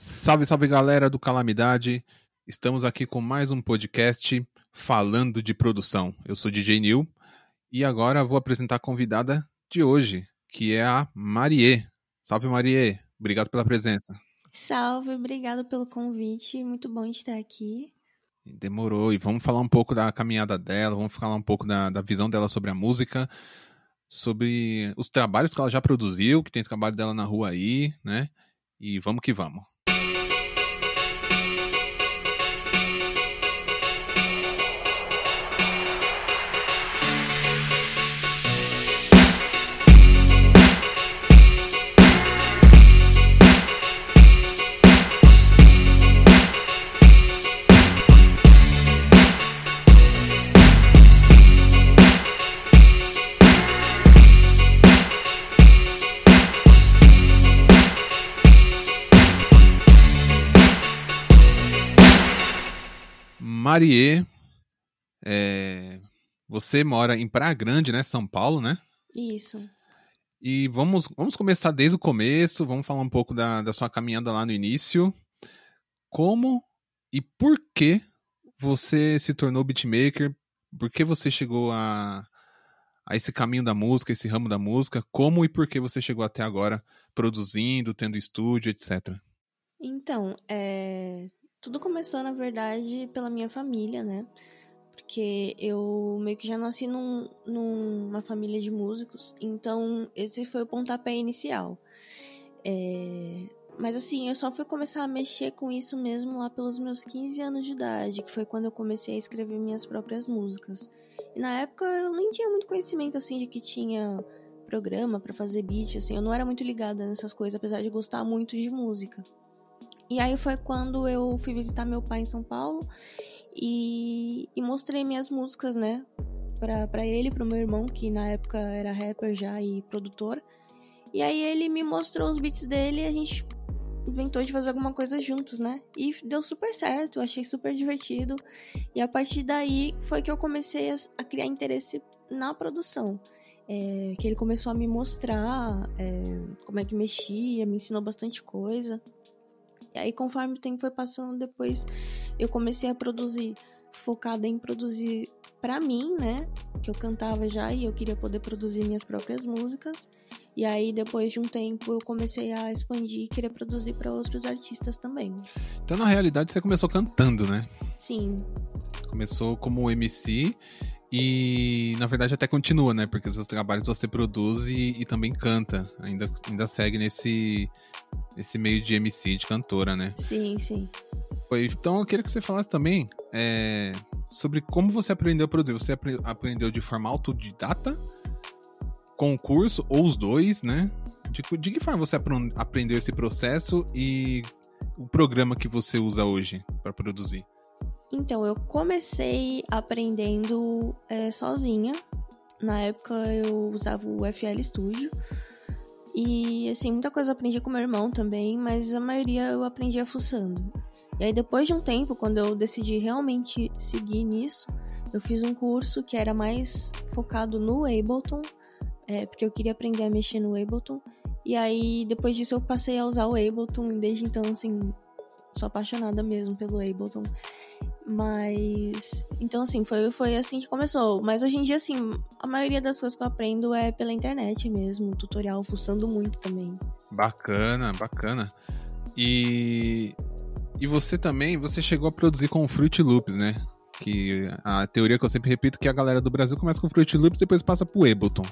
Salve, salve galera do Calamidade. Estamos aqui com mais um podcast falando de produção. Eu sou DJ Nil e agora vou apresentar a convidada de hoje, que é a Marie. Salve, Marie. Obrigado pela presença. Salve, obrigado pelo convite. Muito bom estar aqui. Demorou. E vamos falar um pouco da caminhada dela, vamos falar um pouco da, da visão dela sobre a música, sobre os trabalhos que ela já produziu, que tem trabalho dela na rua aí, né? E vamos que vamos. Marie, é, você mora em Praia Grande, né? São Paulo, né? Isso. E vamos, vamos começar desde o começo, vamos falar um pouco da, da sua caminhada lá no início. Como e por que você se tornou beatmaker? Por que você chegou a, a esse caminho da música, esse ramo da música? Como e por que você chegou até agora produzindo, tendo estúdio, etc? Então, é, tudo começou, na verdade, pela minha família, né? Porque eu meio que já nasci num, numa família de músicos, então esse foi o pontapé inicial. É... Mas assim, eu só fui começar a mexer com isso mesmo lá pelos meus 15 anos de idade, que foi quando eu comecei a escrever minhas próprias músicas. E na época eu nem tinha muito conhecimento assim de que tinha programa para fazer beat, assim, eu não era muito ligada nessas coisas, apesar de gostar muito de música. E aí foi quando eu fui visitar meu pai em São Paulo e, e mostrei minhas músicas, né? Pra, pra ele, pro meu irmão, que na época era rapper já e produtor. E aí ele me mostrou os beats dele e a gente inventou de fazer alguma coisa juntos, né? E deu super certo, achei super divertido. E a partir daí foi que eu comecei a, a criar interesse na produção. É, que ele começou a me mostrar é, como é que mexia, me ensinou bastante coisa. E aí, conforme o tempo foi passando, depois eu comecei a produzir, focada em produzir para mim, né? Que eu cantava já e eu queria poder produzir minhas próprias músicas. E aí, depois de um tempo, eu comecei a expandir e querer produzir para outros artistas também. Então, na realidade, você começou cantando, né? Sim. Começou como MC e na verdade até continua, né? Porque os seus trabalhos você produz e, e, também canta. Ainda, ainda segue nesse, nesse meio de MC, de cantora, né? Sim, sim. Então eu queria que você falasse também é, sobre como você aprendeu a produzir. Você aprendeu de forma autodidata, concurso, ou os dois, né? De, de que forma você aprendeu esse processo e o programa que você usa hoje para produzir? Então, eu comecei aprendendo é, sozinha. Na época eu usava o FL Studio. E, assim, muita coisa eu aprendi com meu irmão também, mas a maioria eu aprendia fuçando. E aí, depois de um tempo, quando eu decidi realmente seguir nisso, eu fiz um curso que era mais focado no Ableton, é, porque eu queria aprender a mexer no Ableton. E aí, depois disso, eu passei a usar o Ableton, e desde então, assim, sou apaixonada mesmo pelo Ableton. Mas. Então, assim, foi, foi assim que começou. Mas hoje em dia, assim, a maioria das coisas que eu aprendo é pela internet mesmo, tutorial, fuçando muito também. Bacana, bacana. E. E você também, você chegou a produzir com o Fruit Loops, né? Que a teoria que eu sempre repito é que a galera do Brasil começa com o Fruit Loops e depois passa pro Ableton.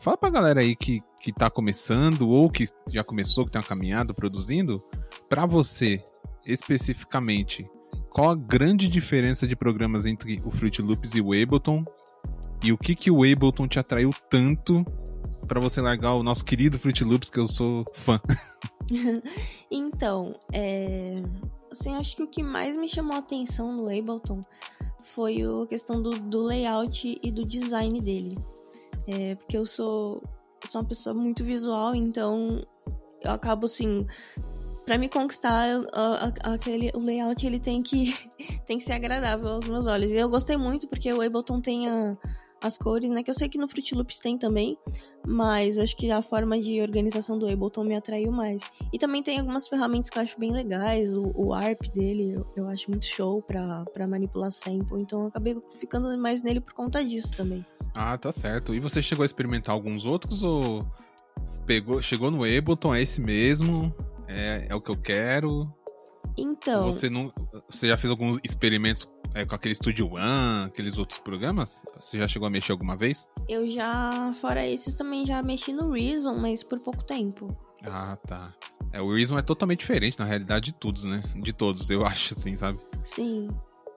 Fala pra galera aí que, que tá começando ou que já começou, que tem uma caminhada produzindo, pra você, especificamente, qual a grande diferença de programas entre o Fruit Loops e o Ableton? E o que que o Ableton te atraiu tanto para você largar o nosso querido Fruit Loops, que eu sou fã? então, é... assim, acho que o que mais me chamou a atenção no Ableton foi a questão do, do layout e do design dele. É, porque eu sou, sou uma pessoa muito visual, então eu acabo assim para me conquistar, aquele, o layout ele tem que, tem que ser agradável aos meus olhos. E eu gostei muito porque o Ableton tem a, as cores, né? Que eu sei que no Fruit Loops tem também, mas acho que a forma de organização do Ableton me atraiu mais. E também tem algumas ferramentas que eu acho bem legais, o, o ARP dele eu, eu acho muito show pra manipular sample, então eu acabei ficando mais nele por conta disso também. Ah, tá certo. E você chegou a experimentar alguns outros ou pegou, chegou no Ableton, é esse mesmo? É, é o que eu quero? Então. Você, não, você já fez alguns experimentos é, com aquele Studio One, aqueles outros programas? Você já chegou a mexer alguma vez? Eu já, fora esses, também já mexi no Reason, mas por pouco tempo. Ah, tá. É, o Reason é totalmente diferente, na realidade, de todos, né? De todos, eu acho, assim, sabe? Sim.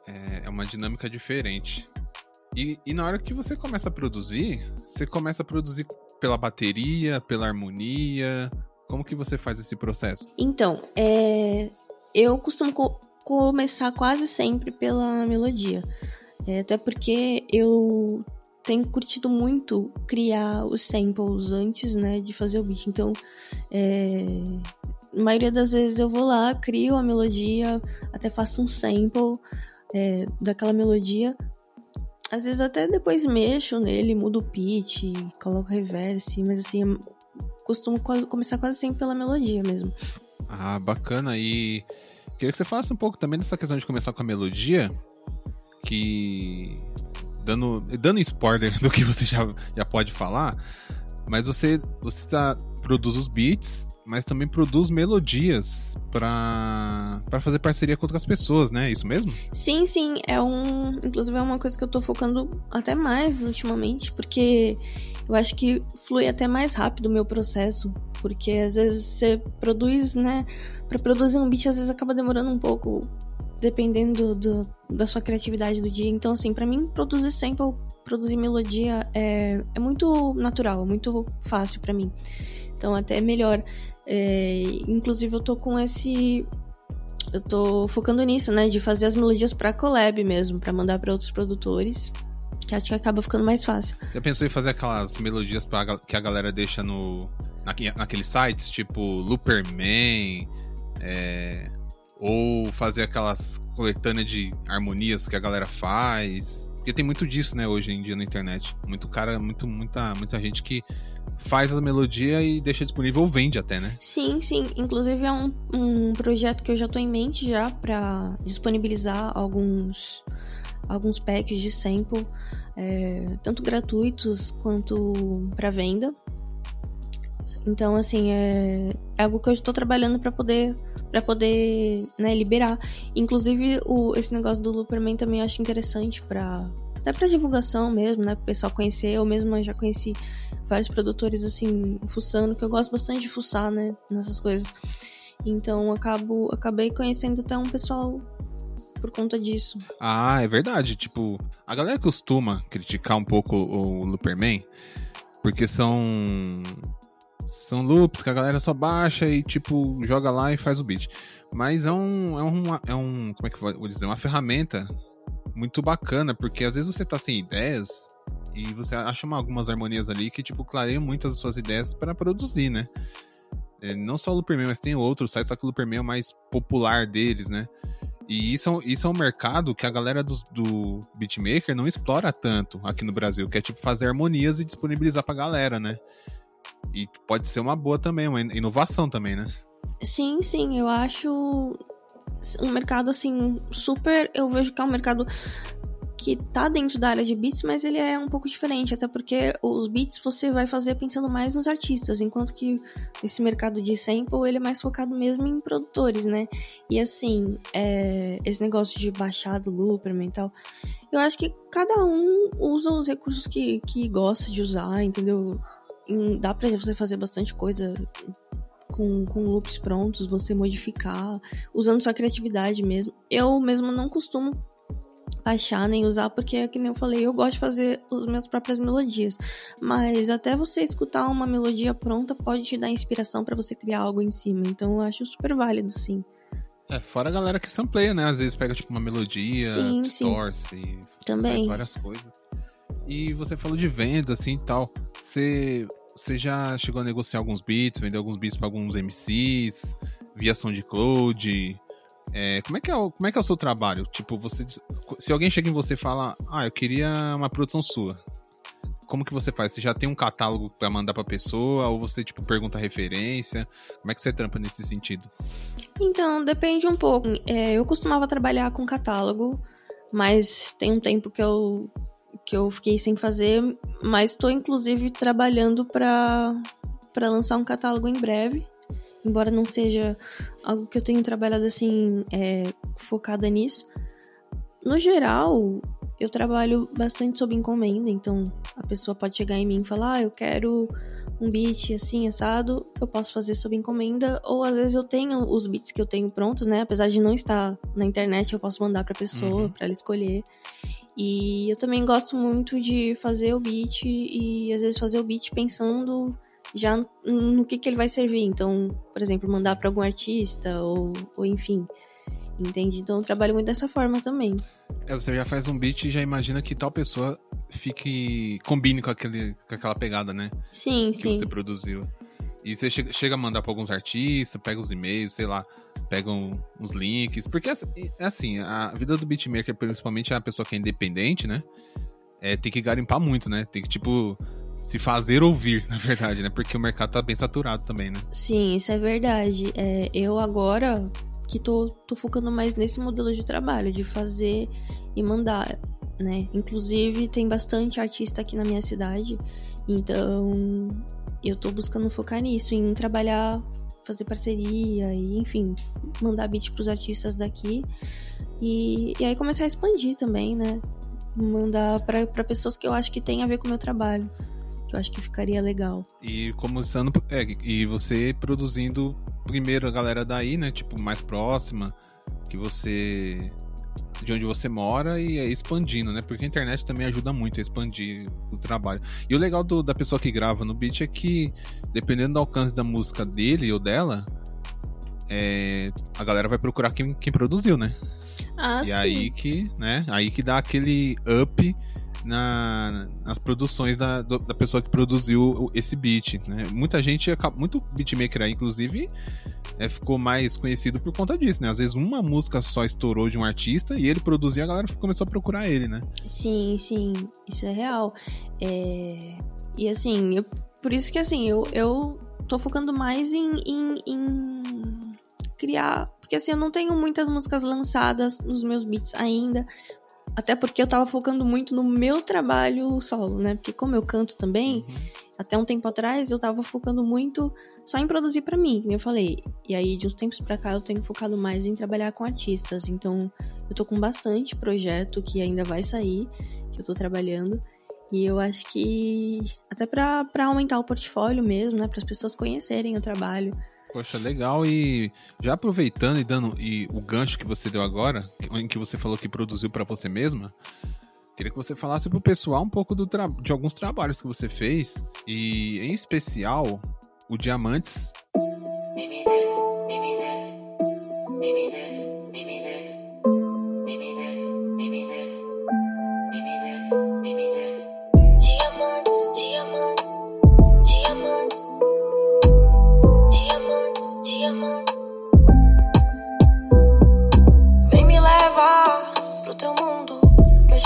É, é uma dinâmica diferente. E, e na hora que você começa a produzir, você começa a produzir pela bateria, pela harmonia? Como que você faz esse processo? Então, é, eu costumo co começar quase sempre pela melodia. É, até porque eu tenho curtido muito criar os samples antes, né, de fazer o beat. Então, é, a maioria das vezes eu vou lá, crio a melodia, até faço um sample é, daquela melodia. Às vezes até depois mexo nele, mudo o pitch, coloco reverse, mas assim, costumo começar quase sempre pela melodia mesmo. Ah, bacana. E queria que você falasse um pouco também dessa questão de começar com a melodia, que dando dando spoiler do que você já, já pode falar, mas você você tá, produz os beats, mas também produz melodias para fazer parceria com outras pessoas, né? É isso mesmo? Sim, sim, é um, inclusive é uma coisa que eu tô focando até mais ultimamente, porque eu acho que flui até mais rápido o meu processo, porque às vezes você produz, né, para produzir um beat às vezes acaba demorando um pouco dependendo do, da sua criatividade do dia. Então, assim, para mim, produzir sample, produzir melodia é, é muito natural, muito fácil para mim. Então, até é melhor. É, inclusive, eu tô com esse. Eu tô focando nisso, né? De fazer as melodias pra collab mesmo, para mandar para outros produtores. Que acho que acaba ficando mais fácil. Já pensou em fazer aquelas melodias pra, que a galera deixa no. naqueles sites, tipo Looperman, é, ou fazer aquelas coletâneas de harmonias que a galera faz. Porque tem muito disso, né, hoje em dia na internet. Muito cara, muito, muita, muita gente que faz a melodia e deixa disponível ou vende até, né? Sim, sim. Inclusive é um, um projeto que eu já tô em mente já para disponibilizar alguns alguns packs de sample, é, tanto gratuitos quanto para venda. Então, assim, é, é algo que eu estou trabalhando para poder para poder né, liberar. Inclusive, o, esse negócio do Looperman também acho interessante para até para divulgação mesmo, né, para o pessoal conhecer. Eu mesma já conheci vários produtores assim fuçando, que eu gosto bastante de fuçar, né, nessas coisas. Então, acabo acabei conhecendo até um pessoal por conta disso. Ah, é verdade. Tipo, a galera costuma criticar um pouco o Looperman porque são são loops que a galera só baixa e, tipo, joga lá e faz o beat. Mas é um. É um, é um como é que vou dizer? Uma ferramenta muito bacana, porque às vezes você tá sem ideias e você acha uma, algumas harmonias ali que, tipo, clareiam muitas das suas ideias para produzir, né? É, não só o Looperman, mas tem outros sites, só que o Looperman é o mais popular deles, né? E isso, é isso é um mercado que a galera do, do beatmaker não explora tanto aqui no Brasil, que é tipo fazer harmonias e disponibilizar pra galera, né? E pode ser uma boa também, uma inovação também, né? Sim, sim, eu acho um mercado assim super, eu vejo que é um mercado que tá dentro da área de beats, mas ele é um pouco diferente, até porque os beats você vai fazer pensando mais nos artistas, enquanto que esse mercado de sample ele é mais focado mesmo em produtores, né? E assim, é, esse negócio de baixar do Looperman e tal, eu acho que cada um usa os recursos que, que gosta de usar, entendeu? Dá pra você fazer bastante coisa com, com loops prontos, você modificar, usando sua criatividade mesmo. Eu mesmo não costumo baixar nem usar, porque, que nem eu falei, eu gosto de fazer as minhas próprias melodias. Mas até você escutar uma melodia pronta pode te dar inspiração para você criar algo em cima. Então eu acho super válido, sim. É, fora a galera que sampleia, né? Às vezes pega tipo uma melodia, sim, distorce, sim. Também. faz várias coisas. E você falou de venda, assim e tal. Você você já chegou a negociar alguns beats, vender alguns beats para alguns MCs, via SoundCloud? É, como, é que é o, como é que é o seu trabalho? Tipo, você, se alguém chega em você e fala, ah, eu queria uma produção sua, como que você faz? Você já tem um catálogo para mandar pra pessoa ou você, tipo, pergunta referência? Como é que você trampa nesse sentido? Então, depende um pouco. É, eu costumava trabalhar com catálogo, mas tem um tempo que eu, que eu fiquei sem fazer, mas estou inclusive trabalhando para lançar um catálogo em breve. Embora não seja algo que eu tenho trabalhado assim, é, focada nisso. No geral, eu trabalho bastante sob encomenda, então a pessoa pode chegar em mim e falar, ah, eu quero um beat assim, assado, eu posso fazer sob encomenda, ou às vezes eu tenho os beats que eu tenho prontos, né? Apesar de não estar na internet, eu posso mandar pra pessoa, uhum. para ela escolher. E eu também gosto muito de fazer o beat e às vezes fazer o beat pensando já no, no que, que ele vai servir. Então, por exemplo, mandar para algum artista ou, ou enfim. Entende? Então eu trabalho muito dessa forma também. É, você já faz um beat e já imagina que tal pessoa fique. combine com, aquele, com aquela pegada, né? Sim, que sim. você produziu. E você chega, chega a mandar para alguns artistas, pega os e-mails, sei lá, pega os links. Porque é assim, a vida do beatmaker, principalmente a pessoa que é independente, né? É, tem que garimpar muito, né? Tem que, tipo, se fazer ouvir, na verdade, né? Porque o mercado tá bem saturado também, né? Sim, isso é verdade. É, eu agora, que tô, tô focando mais nesse modelo de trabalho, de fazer e mandar, né? Inclusive, tem bastante artista aqui na minha cidade, então eu tô buscando focar nisso, em trabalhar, fazer parceria e, enfim, mandar beat pros artistas daqui. E, e aí começar a expandir também, né? Mandar para pessoas que eu acho que tem a ver com o meu trabalho que eu acho que ficaria legal. E começando, é, e você produzindo primeiro a galera daí, né? Tipo, mais próxima, que você. De onde você mora e aí expandindo, né? Porque a internet também ajuda muito a expandir o trabalho. E o legal do, da pessoa que grava no beat é que, dependendo do alcance da música dele ou dela, é, a galera vai procurar quem, quem produziu, né? Ah, e sim. aí que, né? Aí que dá aquele up na, nas produções da, da pessoa que produziu esse beat. Né? Muita gente, muito beatmaker aí, inclusive, é, ficou mais conhecido por conta disso, né? Às vezes uma música só estourou de um artista e ele produziu, a galera começou a procurar ele, né? Sim, sim, isso é real. É... E assim, eu, por isso que assim, eu, eu tô focando mais em, em, em criar. Porque assim, eu não tenho muitas músicas lançadas nos meus beats ainda. Até porque eu tava focando muito no meu trabalho solo, né? Porque como eu canto também, uhum. até um tempo atrás eu tava focando muito só em produzir para mim, como eu falei. E aí, de uns tempos pra cá, eu tenho focado mais em trabalhar com artistas. Então, eu tô com bastante projeto que ainda vai sair, que eu tô trabalhando. E eu acho que até para aumentar o portfólio mesmo, né? Para as pessoas conhecerem o trabalho. Poxa, legal. E já aproveitando e dando e o gancho que você deu agora, em que você falou que produziu para você mesma, queria que você falasse pro pessoal um pouco de alguns trabalhos que você fez e em especial o Diamantes.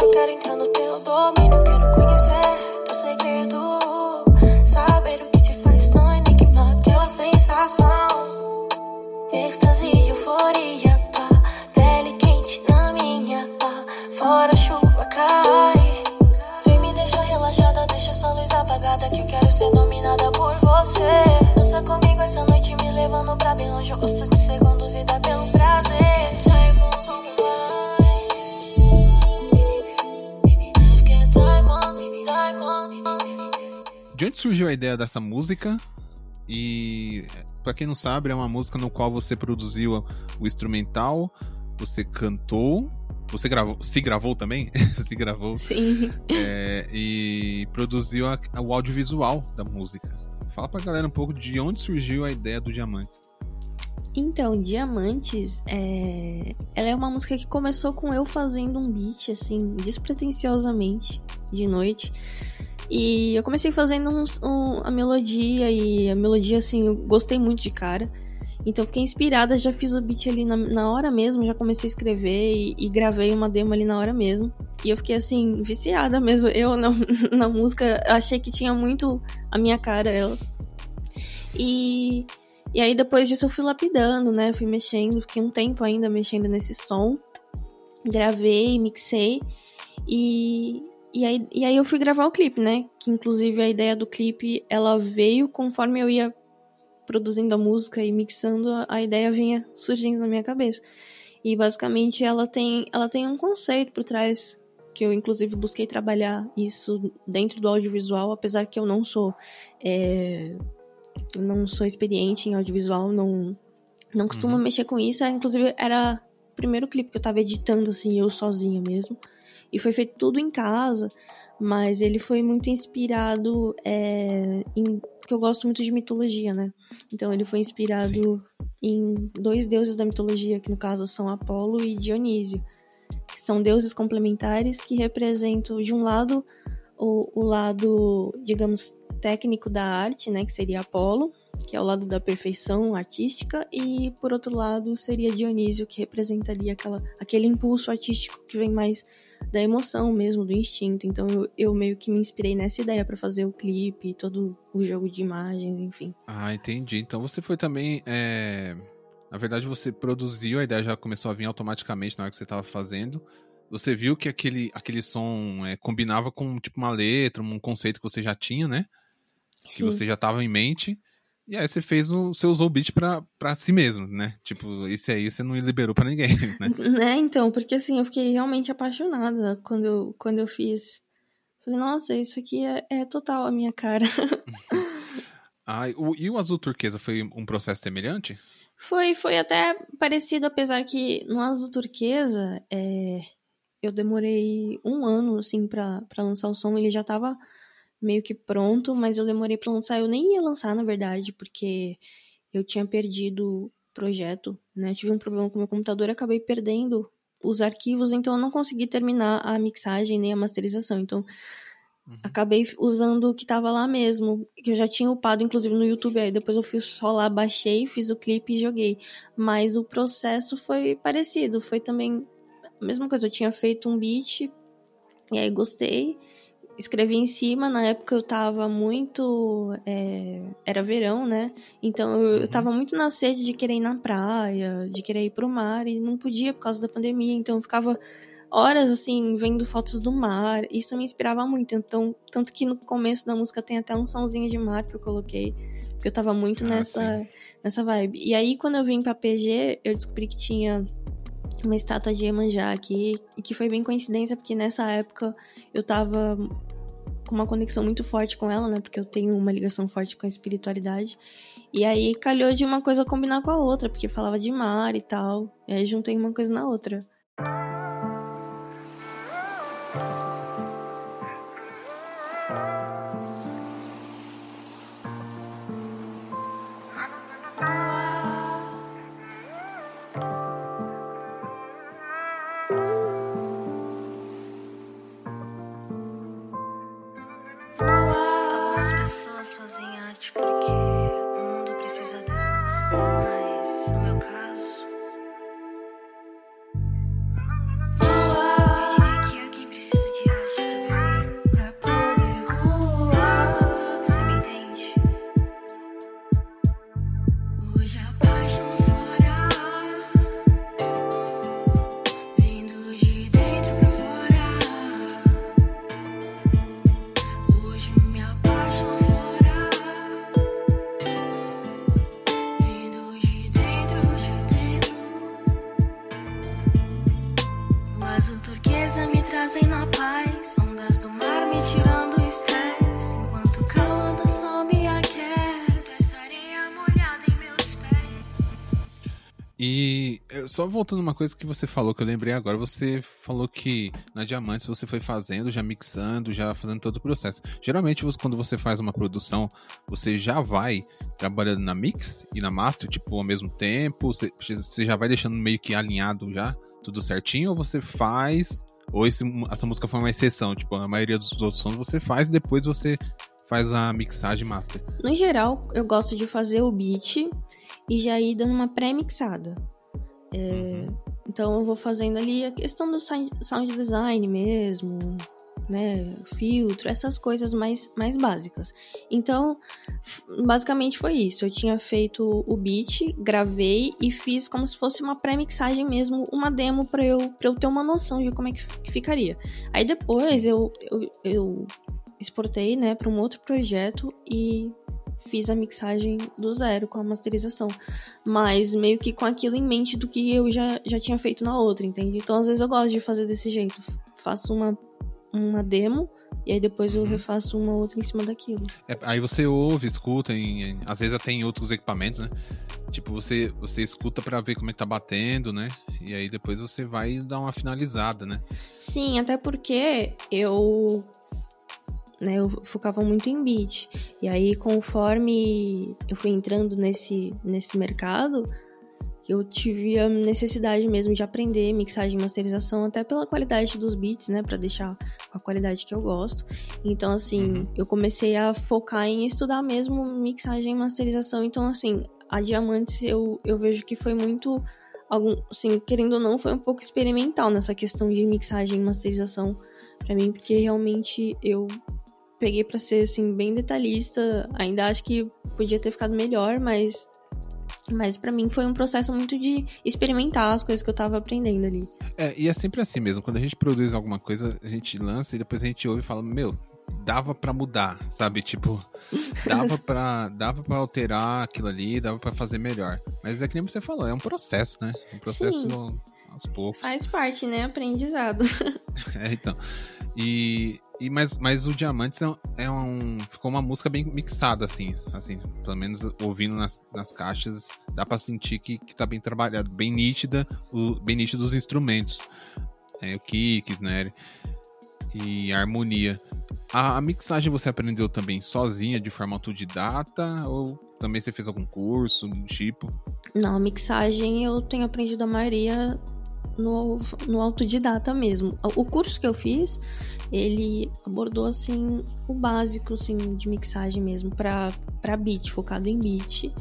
Eu quero entrar no teu domínio, quero conhecer teu segredo. Saber o que te faz tão enigma, aquela sensação. Êxtase e euforia, pá. Pele quente na minha, pá. Fora chuva cai. Vem me deixar relaxada, deixa essa luz apagada. Que eu quero ser dominada por você. Dança comigo essa noite, me levando pra bem longe. Eu gosto de segundos e dá pelo prazer. Ideia dessa música. E para quem não sabe, é uma música no qual você produziu o instrumental, você cantou, você gravou, se gravou também? se gravou. Sim. É, e produziu a, o audiovisual da música. Fala pra galera um pouco de onde surgiu a ideia do Diamantes. Então, Diamantes, é... ela é uma música que começou com eu fazendo um beat, assim, despretensiosamente, de noite. E eu comecei fazendo um, um, a melodia, e a melodia, assim, eu gostei muito de cara. Então fiquei inspirada, já fiz o beat ali na, na hora mesmo, já comecei a escrever e, e, gravei uma demo ali na hora mesmo. E eu fiquei assim, viciada mesmo. Eu na, na música achei que tinha muito a minha cara ela. E, e aí depois disso eu fui lapidando, né? Fui mexendo, fiquei um tempo ainda mexendo nesse som. Gravei, mixei. E, e, aí, e aí eu fui gravar o clipe, né? Que inclusive a ideia do clipe ela veio conforme eu ia produzindo a música e mixando, a ideia vinha surgindo na minha cabeça. E basicamente ela tem, ela tem um conceito por trás que eu inclusive busquei trabalhar isso dentro do audiovisual, apesar que eu não sou é, não sou experiente em audiovisual, não não costumo uhum. mexer com isso. É, inclusive era o primeiro clipe que eu tava editando assim, eu sozinha mesmo. E foi feito tudo em casa, mas ele foi muito inspirado é, em porque eu gosto muito de mitologia, né? Então ele foi inspirado Sim. em dois deuses da mitologia, que no caso são Apolo e Dionísio, que são deuses complementares que representam, de um lado, o, o lado, digamos, técnico da arte, né? Que seria Apolo, que é o lado da perfeição artística, e por outro lado seria Dionísio, que representaria aquela, aquele impulso artístico que vem mais da emoção mesmo, do instinto. Então eu, eu meio que me inspirei nessa ideia para fazer o clipe, todo o jogo de imagens, enfim. Ah, entendi. Então você foi também. É... Na verdade, você produziu, a ideia já começou a vir automaticamente na hora que você estava fazendo. Você viu que aquele, aquele som é, combinava com tipo uma letra, um conceito que você já tinha, né? Sim. Que você já estava em mente. E aí você fez o. Você usou o beat pra, pra si mesmo, né? Tipo, esse aí você não liberou pra ninguém, né? né, então, porque assim, eu fiquei realmente apaixonada quando eu, quando eu fiz. Falei, nossa, isso aqui é, é total a minha cara. ah, o, e o azul turquesa foi um processo semelhante? Foi, foi até parecido, apesar que no azul turquesa é, eu demorei um ano, assim, pra, pra lançar o som. Ele já tava meio que pronto, mas eu demorei para lançar. Eu nem ia lançar, na verdade, porque eu tinha perdido o projeto, né? tive um problema com o meu computador, acabei perdendo os arquivos, então eu não consegui terminar a mixagem nem a masterização. Então uhum. acabei usando o que tava lá mesmo, que eu já tinha upado inclusive no YouTube, aí depois eu fui só lá, baixei, fiz o clipe e joguei. Mas o processo foi parecido, foi também a mesma coisa, eu tinha feito um beat e aí gostei escrevi em cima. Na época eu tava muito. É, era verão, né? Então eu, eu uhum. tava muito na sede de querer ir na praia, de querer ir pro mar, e não podia por causa da pandemia. Então eu ficava horas assim, vendo fotos do mar. Isso me inspirava muito. Então, tanto que no começo da música tem até um sonzinho de mar que eu coloquei. Porque eu tava muito ah, nessa, nessa vibe. E aí, quando eu vim pra PG, eu descobri que tinha uma estátua de Iemanjá aqui, que foi bem coincidência, porque nessa época eu tava com uma conexão muito forte com ela, né? Porque eu tenho uma ligação forte com a espiritualidade. E aí calhou de uma coisa combinar com a outra, porque falava de mar e tal. E aí juntei uma coisa na outra. Só voltando uma coisa que você falou, que eu lembrei agora, você falou que na Diamantes você foi fazendo, já mixando, já fazendo todo o processo. Geralmente, quando você faz uma produção, você já vai trabalhando na mix e na master, tipo, ao mesmo tempo, você, você já vai deixando meio que alinhado já, tudo certinho, ou você faz, ou esse, essa música foi uma exceção, tipo, a maioria dos outros sons você faz e depois você faz a mixagem master? No geral, eu gosto de fazer o beat e já ir dando uma pré-mixada. É, uhum. Então eu vou fazendo ali a questão do sound design mesmo, né, filtro, essas coisas mais, mais básicas. Então, basicamente foi isso. Eu tinha feito o beat, gravei e fiz como se fosse uma pré-mixagem mesmo, uma demo para eu, pra eu ter uma noção de como é que ficaria. Aí depois eu, eu, eu exportei, né, para um outro projeto e fiz a mixagem do zero com a masterização. Mas meio que com aquilo em mente do que eu já, já tinha feito na outra, entende? Então às vezes eu gosto de fazer desse jeito. Faço uma uma demo e aí depois eu uhum. refaço uma outra em cima daquilo. É, aí você ouve, escuta, em, em, às vezes até em outros equipamentos, né? Tipo, você, você escuta para ver como é que tá batendo, né? E aí depois você vai dar uma finalizada, né? Sim, até porque eu né, eu focava muito em beat. E aí, conforme eu fui entrando nesse, nesse mercado, eu tive a necessidade mesmo de aprender mixagem e masterização, até pela qualidade dos beats, né, para deixar a qualidade que eu gosto. Então, assim, uhum. eu comecei a focar em estudar mesmo mixagem e masterização. Então, assim, a Diamantes eu, eu vejo que foi muito, algum, assim, querendo ou não, foi um pouco experimental nessa questão de mixagem e masterização para mim, porque realmente eu peguei para ser assim bem detalhista. Ainda acho que podia ter ficado melhor, mas mas para mim foi um processo muito de experimentar as coisas que eu tava aprendendo ali. É, e é sempre assim mesmo. Quando a gente produz alguma coisa, a gente lança e depois a gente ouve e fala: Meu, dava para mudar, sabe? Tipo, dava para dava para alterar aquilo ali, dava para fazer melhor. Mas é que nem você falou, é um processo, né? Um processo Sim. aos poucos. Faz parte, né? Aprendizado. é, então. E e, mas, mas o Diamantes é, é, um. Ficou uma música bem mixada, assim. assim pelo menos ouvindo nas, nas caixas, dá pra sentir que, que tá bem trabalhado, bem nítida, o, bem nítido os instrumentos. É, o kicks, né? E a harmonia. A, a, mixagem você aprendeu também sozinha, de forma autodidata? Ou também você fez algum curso do tipo? Não, mixagem eu tenho aprendido a maioria no, no autodidata mesmo. O curso que eu fiz, ele abordou, assim, o básico, assim, de mixagem mesmo, pra, pra beat, focado em beat.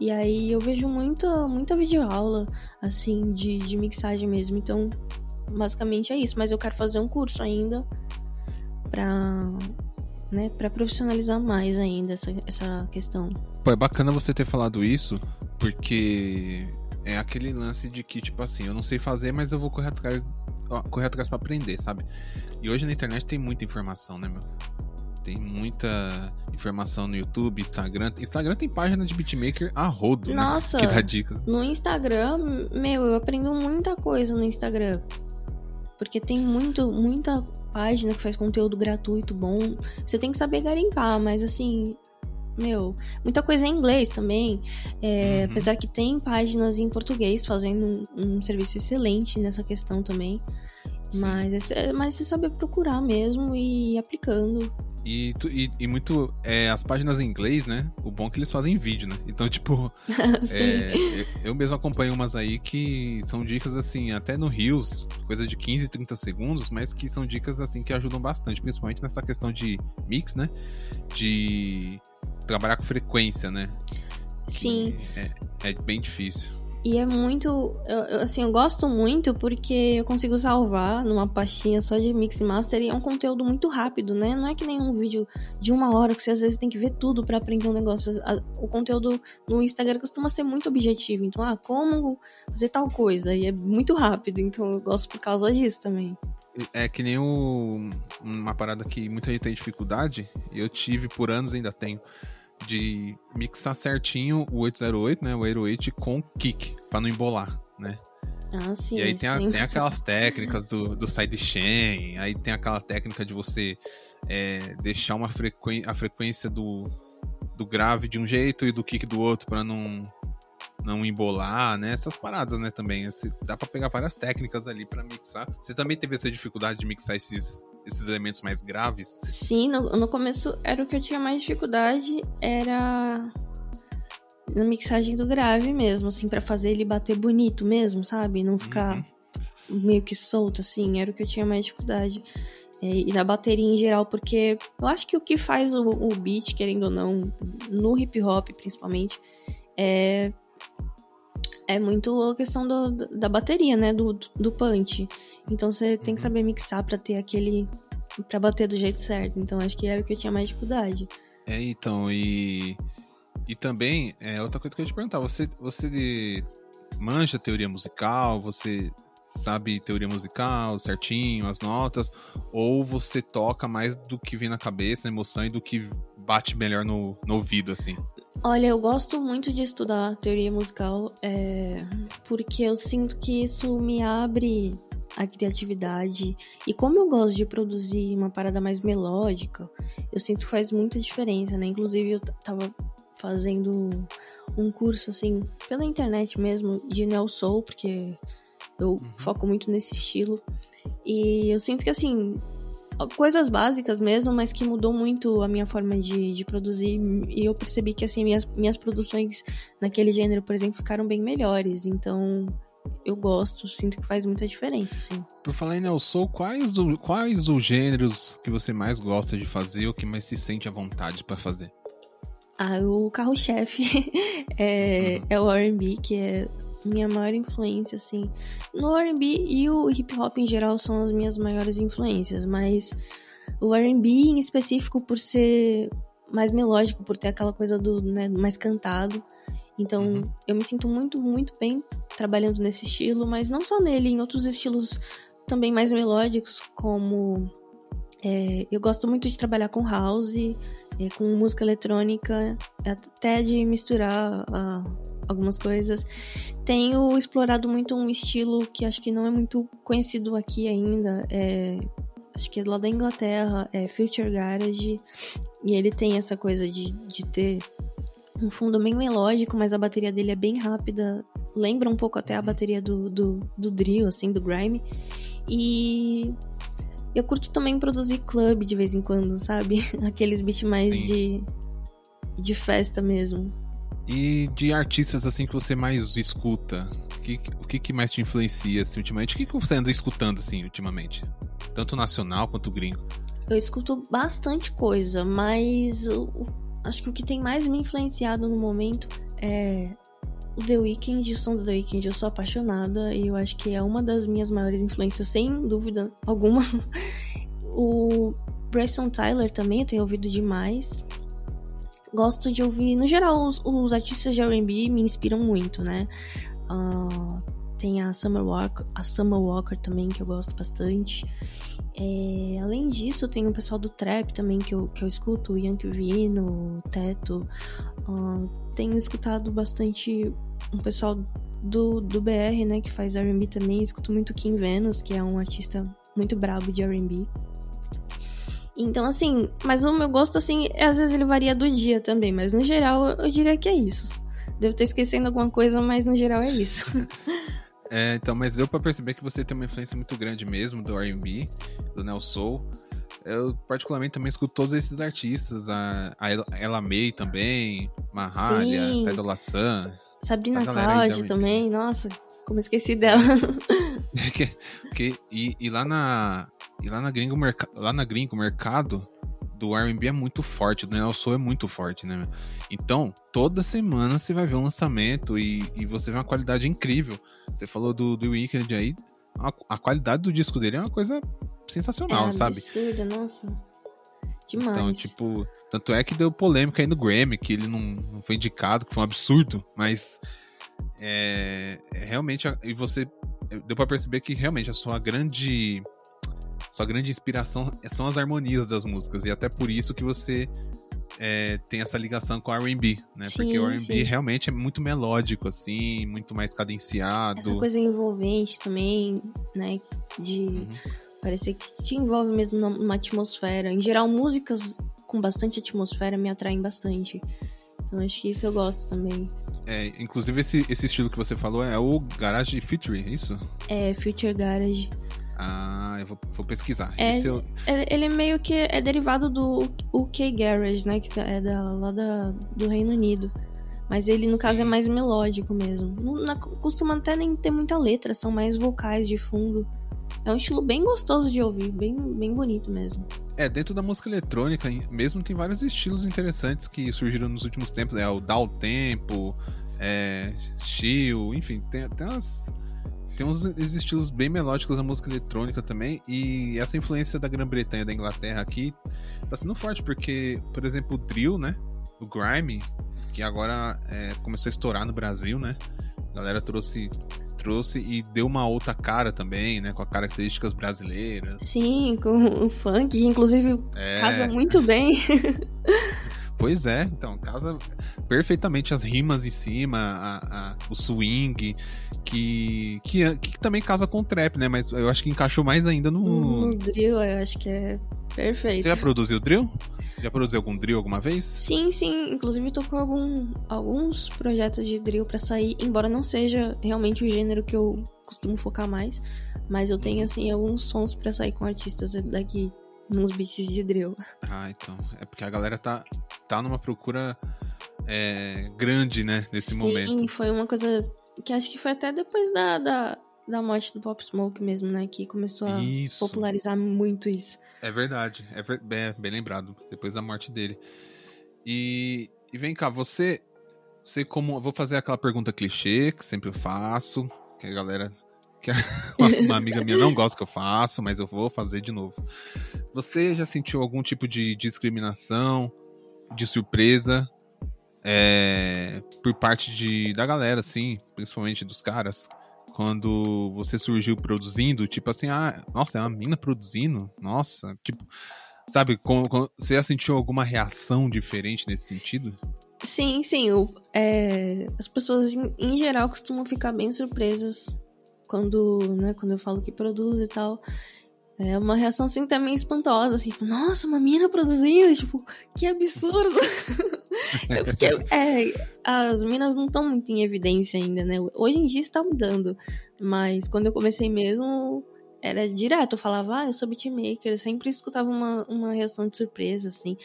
E aí eu vejo muita, muita videoaula, assim, de, de mixagem mesmo. Então, basicamente é isso. Mas eu quero fazer um curso ainda pra, né, pra profissionalizar mais ainda essa, essa questão. Pô, é bacana você ter falado isso, porque é aquele lance de que, tipo assim, eu não sei fazer, mas eu vou correr atrás, correr atrás pra aprender, sabe? E hoje na internet tem muita informação, né, meu? Tem muita informação no YouTube, Instagram. Instagram tem página de beatmaker a rodo, né? Nossa, né? Que dá dicas. No Instagram, meu, eu aprendo muita coisa no Instagram. Porque tem muito, muita página que faz conteúdo gratuito bom. Você tem que saber garimpar, mas assim, meu, muita coisa em inglês também. É, uhum. Apesar que tem páginas em português fazendo um, um serviço excelente nessa questão também. Mas é, mas você saber procurar mesmo e ir aplicando. E, e, e, muito. É, as páginas em inglês, né? O bom é que eles fazem vídeo, né? Então, tipo. é, eu mesmo acompanho umas aí que são dicas, assim, até no Rios, coisa de 15, 30 segundos, mas que são dicas, assim, que ajudam bastante, principalmente nessa questão de mix, né? De trabalhar com frequência, né? Sim. É, é, bem difícil. E é muito. Eu, assim, eu gosto muito porque eu consigo salvar numa pastinha só de mix e master e é um conteúdo muito rápido, né? Não é que nem um vídeo de uma hora que você às vezes tem que ver tudo para aprender um negócio. O conteúdo no Instagram costuma ser muito objetivo. Então, ah, como fazer tal coisa? E é muito rápido, então eu gosto por causa disso também. É que nem o, uma parada que muita gente tem dificuldade, e eu tive por anos ainda tenho de mixar certinho o 808, né, o 808 com kick, para não embolar, né? Ah, sim. E aí tem, a, tem aquelas técnicas do, do sidechain, aí tem aquela técnica de você é, deixar uma frequ... a frequência do, do grave de um jeito e do kick do outro para não não embolar, né? Essas paradas, né, também. dá para pegar várias técnicas ali para mixar. Você também teve essa dificuldade de mixar esses esses elementos mais graves? Sim, no, no começo era o que eu tinha mais dificuldade, era na mixagem do grave mesmo, assim, para fazer ele bater bonito mesmo, sabe? Não ficar uhum. meio que solto, assim, era o que eu tinha mais dificuldade. É, e na bateria em geral, porque eu acho que o que faz o, o beat, querendo ou não, no hip hop principalmente, é, é muito a questão do, da bateria, né? Do, do punch. Então você tem que uhum. saber mixar para ter aquele. para bater do jeito certo. Então acho que era o que eu tinha mais dificuldade. É, então, e. E também, é, outra coisa que eu ia te perguntar, você, você manja teoria musical, você sabe teoria musical certinho, as notas, ou você toca mais do que vem na cabeça, na emoção e do que bate melhor no, no ouvido, assim? Olha, eu gosto muito de estudar teoria musical, é, porque eu sinto que isso me abre a criatividade. E como eu gosto de produzir uma parada mais melódica, eu sinto que faz muita diferença, né? Inclusive, eu tava fazendo um curso, assim, pela internet mesmo, de Neo Soul, porque eu uhum. foco muito nesse estilo. E eu sinto que, assim, coisas básicas mesmo, mas que mudou muito a minha forma de, de produzir. E eu percebi que, assim, minhas, minhas produções naquele gênero, por exemplo, ficaram bem melhores. Então, eu gosto, sinto que faz muita diferença, assim. Por falar em Neo Soul, quais, o, quais os gêneros que você mais gosta de fazer ou que mais se sente à vontade para fazer? Ah, o carro-chefe é, uhum. é o R&B, que é minha maior influência, assim. No R&B e o hip hop em geral são as minhas maiores influências, mas o R&B em específico por ser mais melódico, por ter aquela coisa do, né, mais cantado. Então, uhum. eu me sinto muito, muito bem trabalhando nesse estilo, mas não só nele, em outros estilos também mais melódicos, como é, eu gosto muito de trabalhar com house, é, com música eletrônica, até de misturar uh, algumas coisas. Tenho explorado muito um estilo que acho que não é muito conhecido aqui ainda. É, acho que é lá da Inglaterra, é Future Garage. E ele tem essa coisa de, de ter um fundo bem melódico, mas a bateria dele é bem rápida. Lembra um pouco até a bateria do, do, do drill, assim, do grime. E eu curto também produzir club de vez em quando, sabe? Aqueles beats mais de, de festa mesmo. E de artistas assim que você mais escuta? O que, o que, que mais te influencia assim, ultimamente? O que, que você anda escutando assim ultimamente? Tanto nacional quanto gringo? Eu escuto bastante coisa, mas eu, acho que o que tem mais me influenciado no momento é o The Weeknd, o som do The Weeknd. Eu sou apaixonada e eu acho que é uma das minhas maiores influências, sem dúvida alguma. o Bryson Tyler também eu tenho ouvido demais. Gosto de ouvir, no geral, os, os artistas de R&B me inspiram muito, né? Uh, tem a Summer Walker, a Summer Walker também que eu gosto bastante. É, além disso, tem o pessoal do trap também que eu, que eu escuto, o Yankee Vino, o Teto. Uh, tenho escutado bastante um pessoal do, do BR, né, que faz R&B também. escuto muito Kim Venus, que é um artista muito brabo de R&B. Então, assim, mas o meu gosto, assim, às vezes ele varia do dia também, mas no geral eu diria que é isso. Devo estar esquecendo alguma coisa, mas no geral é isso. É, então, mas deu pra perceber que você tem uma influência muito grande mesmo do R&B, do Neo Soul. Eu, particularmente, também escuto todos esses artistas. A, a Ella May também, Mahalia, Tidal Lassan. Sabrina Cloud também, nossa, como esqueci dela. que, que, e, e lá na, e lá na gringo, lá na gringo mercado do R&B é muito forte, do Neo Soul é muito forte, né? Então, toda semana você vai ver um lançamento e, e você vê uma qualidade incrível. Você falou do, do Weekend aí, a, a qualidade do disco dele é uma coisa sensacional, é sabe? absurda, nossa. Demais. Então, tipo, tanto é que deu polêmica aí no Grammy, que ele não, não foi indicado, que foi um absurdo, mas é, é realmente, e você deu para perceber que realmente a sua grande sua grande inspiração são as harmonias das músicas. E até por isso que você é, tem essa ligação com o R&B, né? Sim, Porque o R&B realmente é muito melódico, assim, muito mais cadenciado. Essa coisa envolvente também, né? De uhum. parecer que te envolve mesmo numa atmosfera. Em geral, músicas com bastante atmosfera me atraem bastante. Então acho que isso eu gosto também. É, inclusive esse, esse estilo que você falou é o Garage Future, é isso? É, Future Garage. Ah, eu vou, vou pesquisar. É, eu... É, ele meio que é derivado do UK Garage, né? Que é da, lá da, do Reino Unido. Mas ele, no caso, é mais melódico mesmo. Não, não, costuma até nem ter muita letra, são mais vocais de fundo. é um estilo bem gostoso de ouvir, bem, bem bonito mesmo. É, dentro da música eletrônica mesmo tem vários estilos interessantes que surgiram nos últimos tempos. É o Down Tempo, é, Chill, enfim, tem, tem umas tem uns estilos bem melódicos na música eletrônica também, e essa influência da Grã-Bretanha, da Inglaterra aqui, tá sendo forte, porque, por exemplo, o drill, né, o grime, que agora é, começou a estourar no Brasil, né, a galera trouxe trouxe e deu uma outra cara também, né? Com as características brasileiras. Sim, com o funk, que inclusive é... casa muito bem. Pois é, então, casa perfeitamente as rimas em cima, a, a, o swing, que, que, que, também casa com o trap, né? Mas eu acho que encaixou mais ainda no. No drill, eu acho que é perfeito. Você já produziu drill? Já produziu algum drill alguma vez? Sim, sim. Inclusive, tô com algum, alguns projetos de drill para sair, embora não seja realmente o gênero que eu costumo focar mais. Mas eu tenho, assim, alguns sons para sair com artistas daqui nos beats de drill. Ah, então. É porque a galera tá, tá numa procura é, grande, né, nesse Sim, momento. Sim, foi uma coisa que acho que foi até depois da, da, da morte do Pop Smoke mesmo, né, que começou a isso. popularizar muito isso. É verdade, é bem, bem lembrado, depois da morte dele. E, e vem cá, você, você como, vou fazer aquela pergunta clichê que sempre eu faço, que a galera que uma amiga minha não gosta que eu faço, mas eu vou fazer de novo. Você já sentiu algum tipo de discriminação, de surpresa é, por parte de, da galera, assim, principalmente dos caras, quando você surgiu produzindo, tipo assim, ah, nossa, é uma mina produzindo? Nossa, tipo, sabe, com, com, você já sentiu alguma reação diferente nesse sentido? Sim, sim. O, é, as pessoas em geral costumam ficar bem surpresas quando, né, quando eu falo que produz e tal. É uma reação assim também espantosa, assim, tipo, nossa, uma mina produzindo, tipo, que absurdo. é porque é, as minas não estão muito em evidência ainda, né? Hoje em dia está mudando, mas quando eu comecei mesmo, era direto, falava, ah, eu sou beatmaker, eu sempre escutava uma, uma reação de surpresa, assim.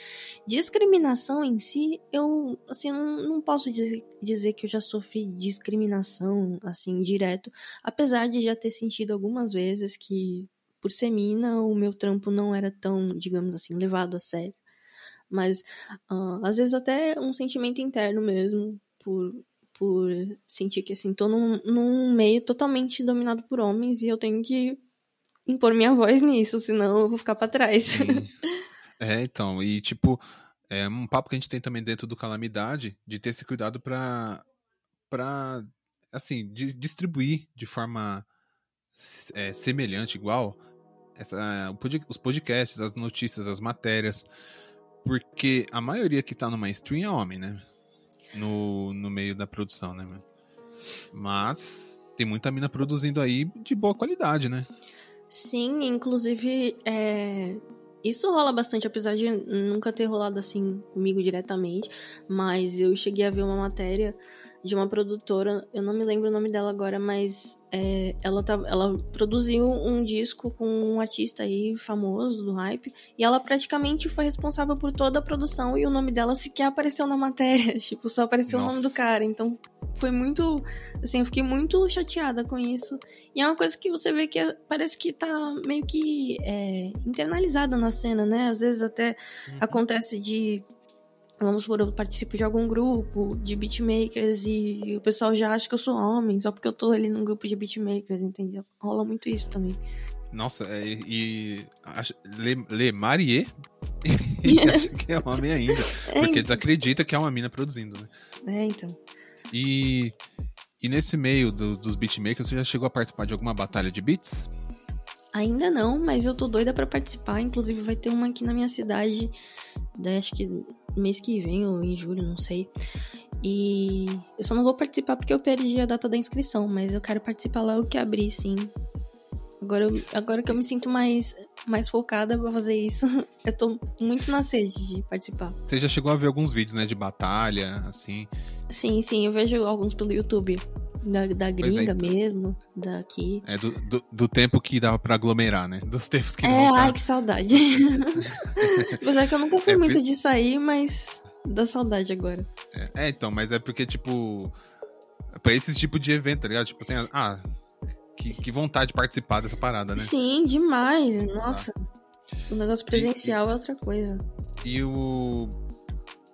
Discriminação em si, eu, assim, não, não posso dizer, dizer que eu já sofri discriminação, assim, direto, apesar de já ter sentido algumas vezes que, por ser mina, o meu trampo não era tão, digamos assim, levado a sério. Mas, uh, às vezes até um sentimento interno mesmo, por, por sentir que, assim, tô num, num meio totalmente dominado por homens e eu tenho que impor minha voz nisso, senão eu vou ficar para trás. é, então, e tipo, é um papo que a gente tem também dentro do Calamidade, de ter esse cuidado para para assim, de, distribuir de forma é, semelhante, igual, essa, os podcasts, as notícias, as matérias, porque a maioria que tá no mainstream é homem, né? No, no meio da produção, né? Mas tem muita mina produzindo aí de boa qualidade, né? Sim, inclusive, é, isso rola bastante, apesar de nunca ter rolado assim comigo diretamente, mas eu cheguei a ver uma matéria de uma produtora, eu não me lembro o nome dela agora, mas é, ela, tá, ela produziu um disco com um artista aí famoso do hype, e ela praticamente foi responsável por toda a produção, e o nome dela sequer apareceu na matéria, tipo, só apareceu Nossa. o nome do cara, então foi muito, assim, eu fiquei muito chateada com isso, e é uma coisa que você vê que é, parece que tá meio que é, internalizada na cena, né, às vezes até uhum. acontece de Vamos supor, eu participo de algum grupo de beatmakers e o pessoal já acha que eu sou homem, só porque eu tô ali num grupo de beatmakers, entendeu? Rola muito isso também. Nossa, é, e. e Le, Marie e acha que é homem ainda. É, porque então. eles acreditam que é uma mina produzindo, né? É, então. E, e nesse meio do, dos beatmakers, você já chegou a participar de alguma batalha de beats? Ainda não, mas eu tô doida para participar. Inclusive, vai ter uma aqui na minha cidade, né, acho que mês que vem ou em julho, não sei. E eu só não vou participar porque eu perdi a data da inscrição, mas eu quero participar logo que abrir, sim. Agora, eu, agora que eu me sinto mais, mais focada pra fazer isso, eu tô muito na sede de participar. Você já chegou a ver alguns vídeos, né, de batalha, assim? Sim, sim, eu vejo alguns pelo YouTube. Da, da é, gringa é. mesmo, daqui. É do, do, do, tempo que dava pra aglomerar, né? Dos tempos que É, ai, que saudade. Apesar que eu nunca fui é, muito de sair, mas dá saudade agora. É, é, então, mas é porque, tipo. Pra esse tipo de evento, tá ligado? Tipo assim, ah, que, que vontade de participar dessa parada, né? Sim, demais. Nossa. O negócio presencial e, é outra coisa. E o.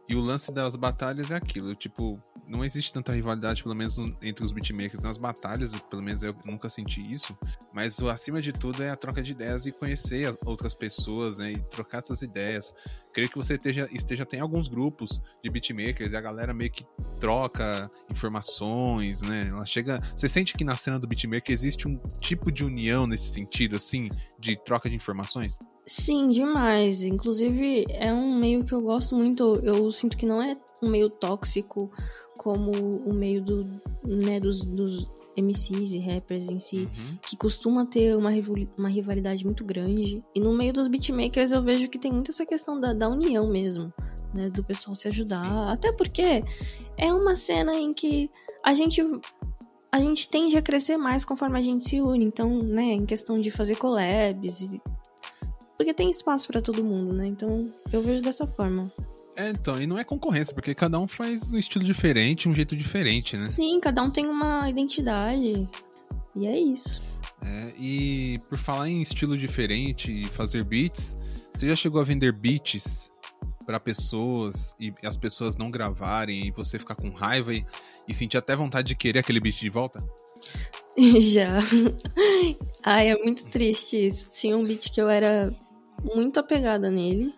E o lance das batalhas é aquilo, tipo, não existe tanta rivalidade, pelo menos entre os beatmakers nas batalhas, pelo menos eu nunca senti isso. Mas o acima de tudo é a troca de ideias e conhecer outras pessoas, né? E trocar essas ideias. Creio que você esteja, esteja tem alguns grupos de beatmakers e a galera meio que troca informações, né? Ela chega. Você sente que na cena do beatmaker existe um tipo de união nesse sentido, assim, de troca de informações? Sim, demais. Inclusive, é um meio que eu gosto muito. Eu sinto que não é um meio tóxico como o meio do, né, dos, dos MCs e rappers em si, uhum. que costuma ter uma, uma rivalidade muito grande. E no meio dos beatmakers eu vejo que tem muito essa questão da, da união mesmo, né? Do pessoal se ajudar. Até porque é uma cena em que a gente a gente tende a crescer mais conforme a gente se une. Então, né, em questão de fazer collabs e porque tem espaço para todo mundo, né? Então eu vejo dessa forma. É, então, e não é concorrência, porque cada um faz um estilo diferente, um jeito diferente, né? Sim, cada um tem uma identidade. E é isso. É, e por falar em estilo diferente e fazer beats, você já chegou a vender beats para pessoas e as pessoas não gravarem e você ficar com raiva e, e sentir até vontade de querer aquele beat de volta? Já. Ai, é muito triste isso. Tinha um beat que eu era muito apegada nele.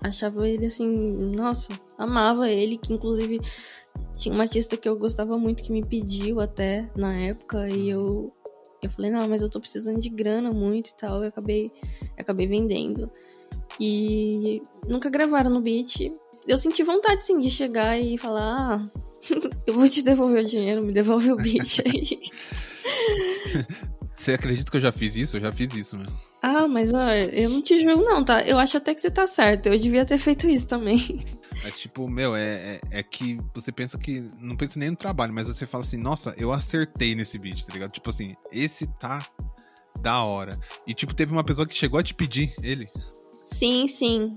Achava ele assim, nossa, amava ele, que inclusive tinha uma artista que eu gostava muito que me pediu até na época e eu eu falei, não, mas eu tô precisando de grana muito e tal, e acabei acabei vendendo. E nunca gravaram no beat. Eu senti vontade sim de chegar e falar, ah, eu vou te devolver o dinheiro, me devolve o beat aí. Você acredita que eu já fiz isso? Eu já fiz isso, meu. Ah, mas ó, eu não te julgo não, tá? Eu acho até que você tá certo. Eu devia ter feito isso também. Mas, tipo, meu, é, é, é, que você pensa que. Não pensa nem no trabalho, mas você fala assim, nossa, eu acertei nesse vídeo, tá ligado? Tipo assim, esse tá da hora. E, tipo, teve uma pessoa que chegou a te pedir ele. Sim, sim.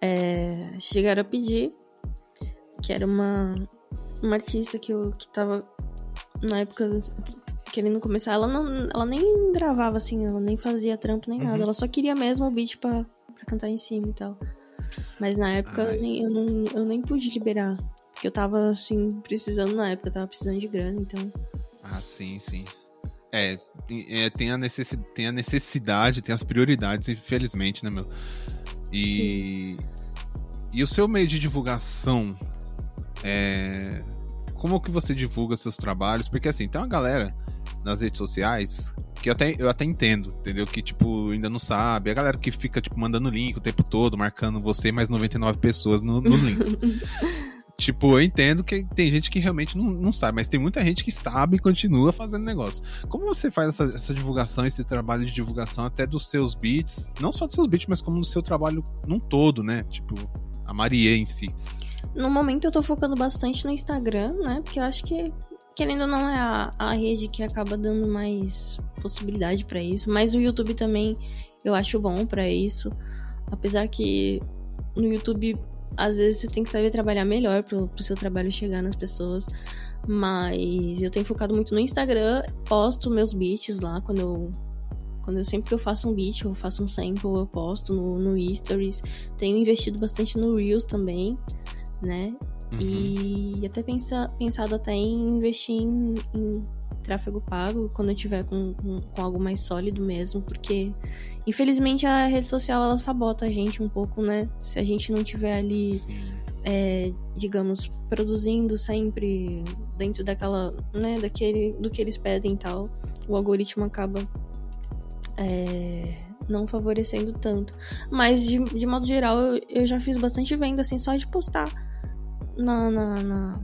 É, chegaram a pedir. Que era uma, uma artista que eu que tava na época querendo começar, ela não, ela nem gravava assim, ela nem fazia trampo nem uhum. nada, ela só queria mesmo o beat pra, pra cantar em cima e tal. Mas na época eu nem, eu, não, eu nem pude liberar, porque eu tava assim, precisando na época, eu tava precisando de grana, então. Ah, sim, sim. É, é tem, a necessidade, tem a necessidade, tem as prioridades, infelizmente, né, meu? E. Sim. E o seu meio de divulgação é, como que você divulga seus trabalhos? Porque assim, tem uma galera nas redes sociais, que eu até, eu até entendo, entendeu? Que, tipo, ainda não sabe. A galera que fica, tipo, mandando link o tempo todo, marcando você mais 99 pessoas no, nos links. tipo, eu entendo que tem gente que realmente não, não sabe, mas tem muita gente que sabe e continua fazendo negócio. Como você faz essa, essa divulgação, esse trabalho de divulgação até dos seus beats, não só dos seus beats, mas como do seu trabalho num todo, né? Tipo, a Maria em si. No momento eu tô focando bastante no Instagram, né? Porque eu acho que querendo ou não, é a, a rede que acaba dando mais possibilidade para isso. Mas o YouTube também eu acho bom para isso. Apesar que no YouTube, às vezes, você tem que saber trabalhar melhor pro, pro seu trabalho chegar nas pessoas. Mas eu tenho focado muito no Instagram, posto meus beats lá quando eu. Quando eu, sempre que eu faço um beat, eu faço um sample, eu posto no, no Stories. Tenho investido bastante no Reels também, né? Uhum. E até pensa, pensado até em investir em, em tráfego pago quando eu tiver com, com, com, algo mais sólido mesmo, porque infelizmente a rede social ela sabota a gente um pouco, né? Se a gente não tiver ali, é, digamos, produzindo sempre dentro daquela, né, daquele, do que eles pedem e tal, o algoritmo acaba é, não favorecendo tanto. Mas de, de modo geral, eu, eu já fiz bastante venda assim só de postar na, na, na,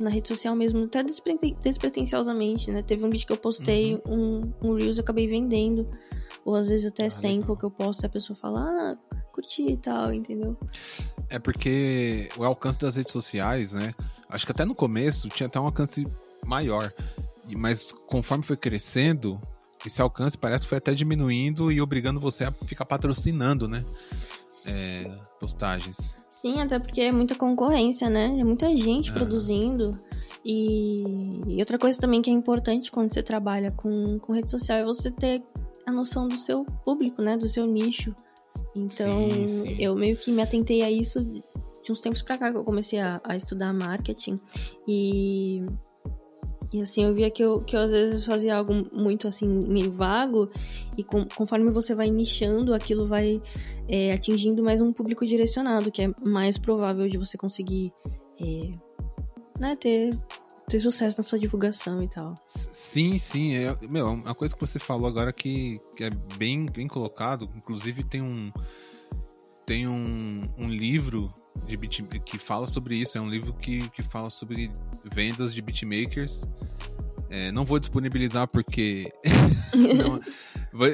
na rede social mesmo, até despretensiosamente, né? Teve um vídeo que eu postei, uhum. um, um Reels eu acabei vendendo. Ou às vezes até ah, sample que eu posto e a pessoa fala, ah, curti e tal, entendeu? É porque o alcance das redes sociais, né? Acho que até no começo tinha até um alcance maior. Mas conforme foi crescendo, esse alcance parece que foi até diminuindo e obrigando você a ficar patrocinando, né? É, postagens. Sim, até porque é muita concorrência, né? É muita gente é. produzindo. E, e, outra coisa também que é importante quando você trabalha com, com rede social é você ter a noção do seu público, né? Do seu nicho. Então, sim, sim. eu meio que me atentei a isso de uns tempos pra cá que eu comecei a, a estudar marketing. E e assim, eu via que eu, que eu às vezes fazia algo muito assim, meio vago, e com, conforme você vai nichando, aquilo vai é, atingindo mais um público direcionado, que é mais provável de você conseguir é, né, ter, ter sucesso na sua divulgação e tal. Sim, sim. É, meu, uma coisa que você falou agora que, que é bem, bem colocado, inclusive tem um. Tem um, um livro de beat, que fala sobre isso. É um livro que, que fala sobre vendas de beatmakers. É, não vou disponibilizar porque. não,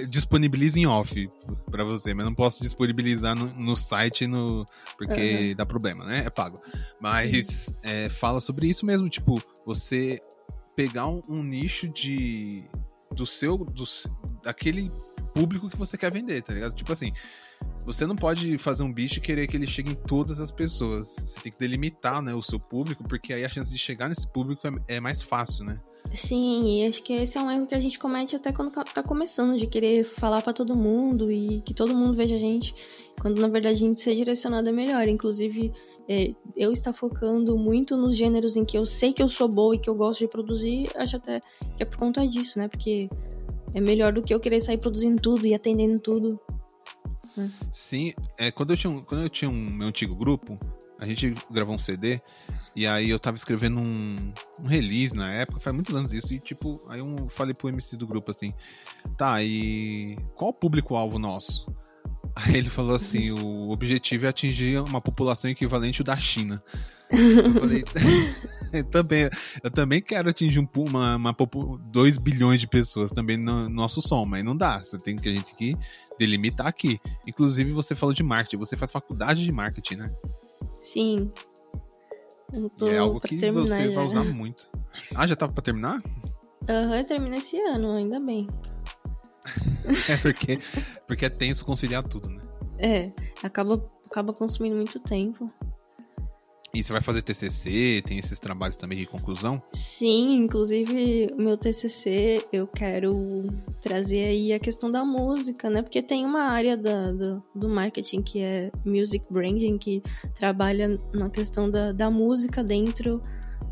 disponibilizo em off para você, mas não posso disponibilizar no, no site no, porque uhum. dá problema, né? É pago. Mas é, fala sobre isso mesmo, tipo, você pegar um, um nicho de do seu do, daquele público que você quer vender, tá ligado? Tipo assim, você não pode fazer um beat e querer que ele chegue em todas as pessoas. Você tem que delimitar, né, o seu público, porque aí a chance de chegar nesse público é, é mais fácil, né? Sim, e acho que esse é um erro que a gente comete até quando tá começando, de querer falar para todo mundo e que todo mundo veja a gente, quando na verdade a gente ser direcionado é melhor. Inclusive, é, eu estar focando muito nos gêneros em que eu sei que eu sou boa e que eu gosto de produzir, acho até que é por conta disso, né? Porque é melhor do que eu querer sair produzindo tudo e atendendo tudo. Sim, é, quando, eu tinha um, quando eu tinha um meu antigo grupo, a gente gravou um CD e aí eu tava escrevendo um, um release na época, faz muitos anos isso, e tipo, aí eu falei pro MC do grupo assim, tá, e qual o público-alvo nosso? Aí ele falou assim, o objetivo é atingir uma população equivalente ao da China. Eu falei, eu também, eu também quero atingir um, uma, uma 2 bilhões de pessoas também no, nosso som, mas não dá. Você tem que a gente que delimitar aqui. Inclusive, você falou de marketing, você faz faculdade de marketing, né? Sim. é algo que você já. vai usar muito. Ah, já tava pra terminar? Aham, uhum, termina esse ano, ainda bem. é porque, porque é tenso conciliar tudo, né? É, acaba, acaba consumindo muito tempo. E você vai fazer TCC, tem esses trabalhos também de conclusão? Sim, inclusive meu TCC eu quero trazer aí a questão da música, né? Porque tem uma área da, do, do marketing que é music branding, que trabalha na questão da, da música dentro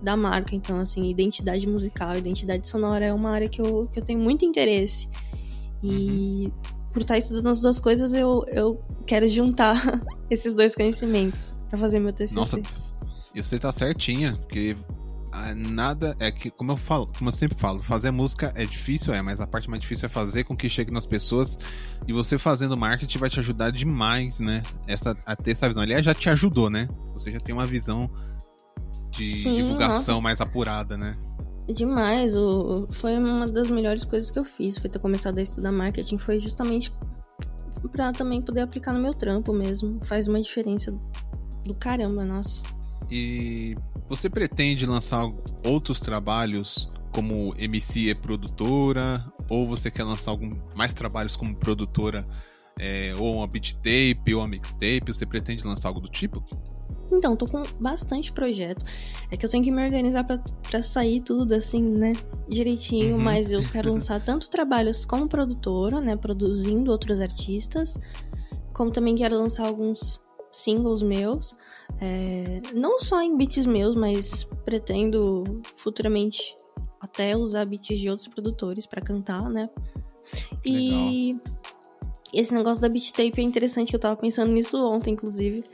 da marca. Então, assim, identidade musical, identidade sonora é uma área que eu, que eu tenho muito interesse. E uhum. por estar estudando as duas coisas, eu, eu quero juntar esses dois conhecimentos para fazer meu TCC. Nossa, e você tá certinha, porque ah, nada é que, como eu falo, como eu sempre falo, fazer música é difícil, é, mas a parte mais difícil é fazer com que chegue nas pessoas. E você fazendo marketing vai te ajudar demais, né? Essa, a ter essa visão. Aliás, já te ajudou, né? Você já tem uma visão de Sim, divulgação nossa. mais apurada, né? Demais. O, foi uma das melhores coisas que eu fiz. Foi ter começado a estudar marketing. Foi justamente para também poder aplicar no meu trampo mesmo. Faz uma diferença do caramba, nossa. E você pretende lançar outros trabalhos como MC e produtora? Ou você quer lançar algum, mais trabalhos como produtora? É, ou uma beat tape, ou uma mixtape? Você pretende lançar algo do tipo? Então, tô com bastante projeto. É que eu tenho que me organizar para sair tudo assim, né? Direitinho, uhum. mas eu quero lançar tanto trabalhos como produtora, né? Produzindo outros artistas, como também quero lançar alguns singles meus. É, não só em beats meus, mas pretendo futuramente até usar beats de outros produtores para cantar, né? E Legal. esse negócio da beat tape é interessante, que eu tava pensando nisso ontem, inclusive,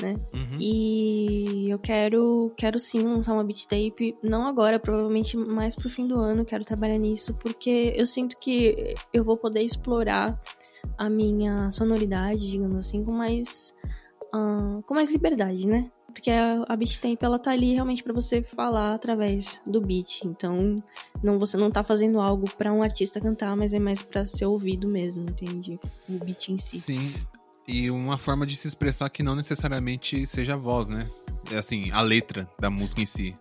né? Uhum. E eu quero, quero sim lançar uma beat tape, não agora, provavelmente mais pro fim do ano, quero trabalhar nisso, porque eu sinto que eu vou poder explorar a minha sonoridade, digamos assim, com mais uh, com mais liberdade, né? Porque a, a beat tape, ela tá ali realmente para você falar através do beat. Então, não você não tá fazendo algo para um artista cantar, mas é mais para ser ouvido mesmo, entende? O beat em si. Sim. E uma forma de se expressar que não necessariamente seja a voz, né? É assim, a letra da música em si.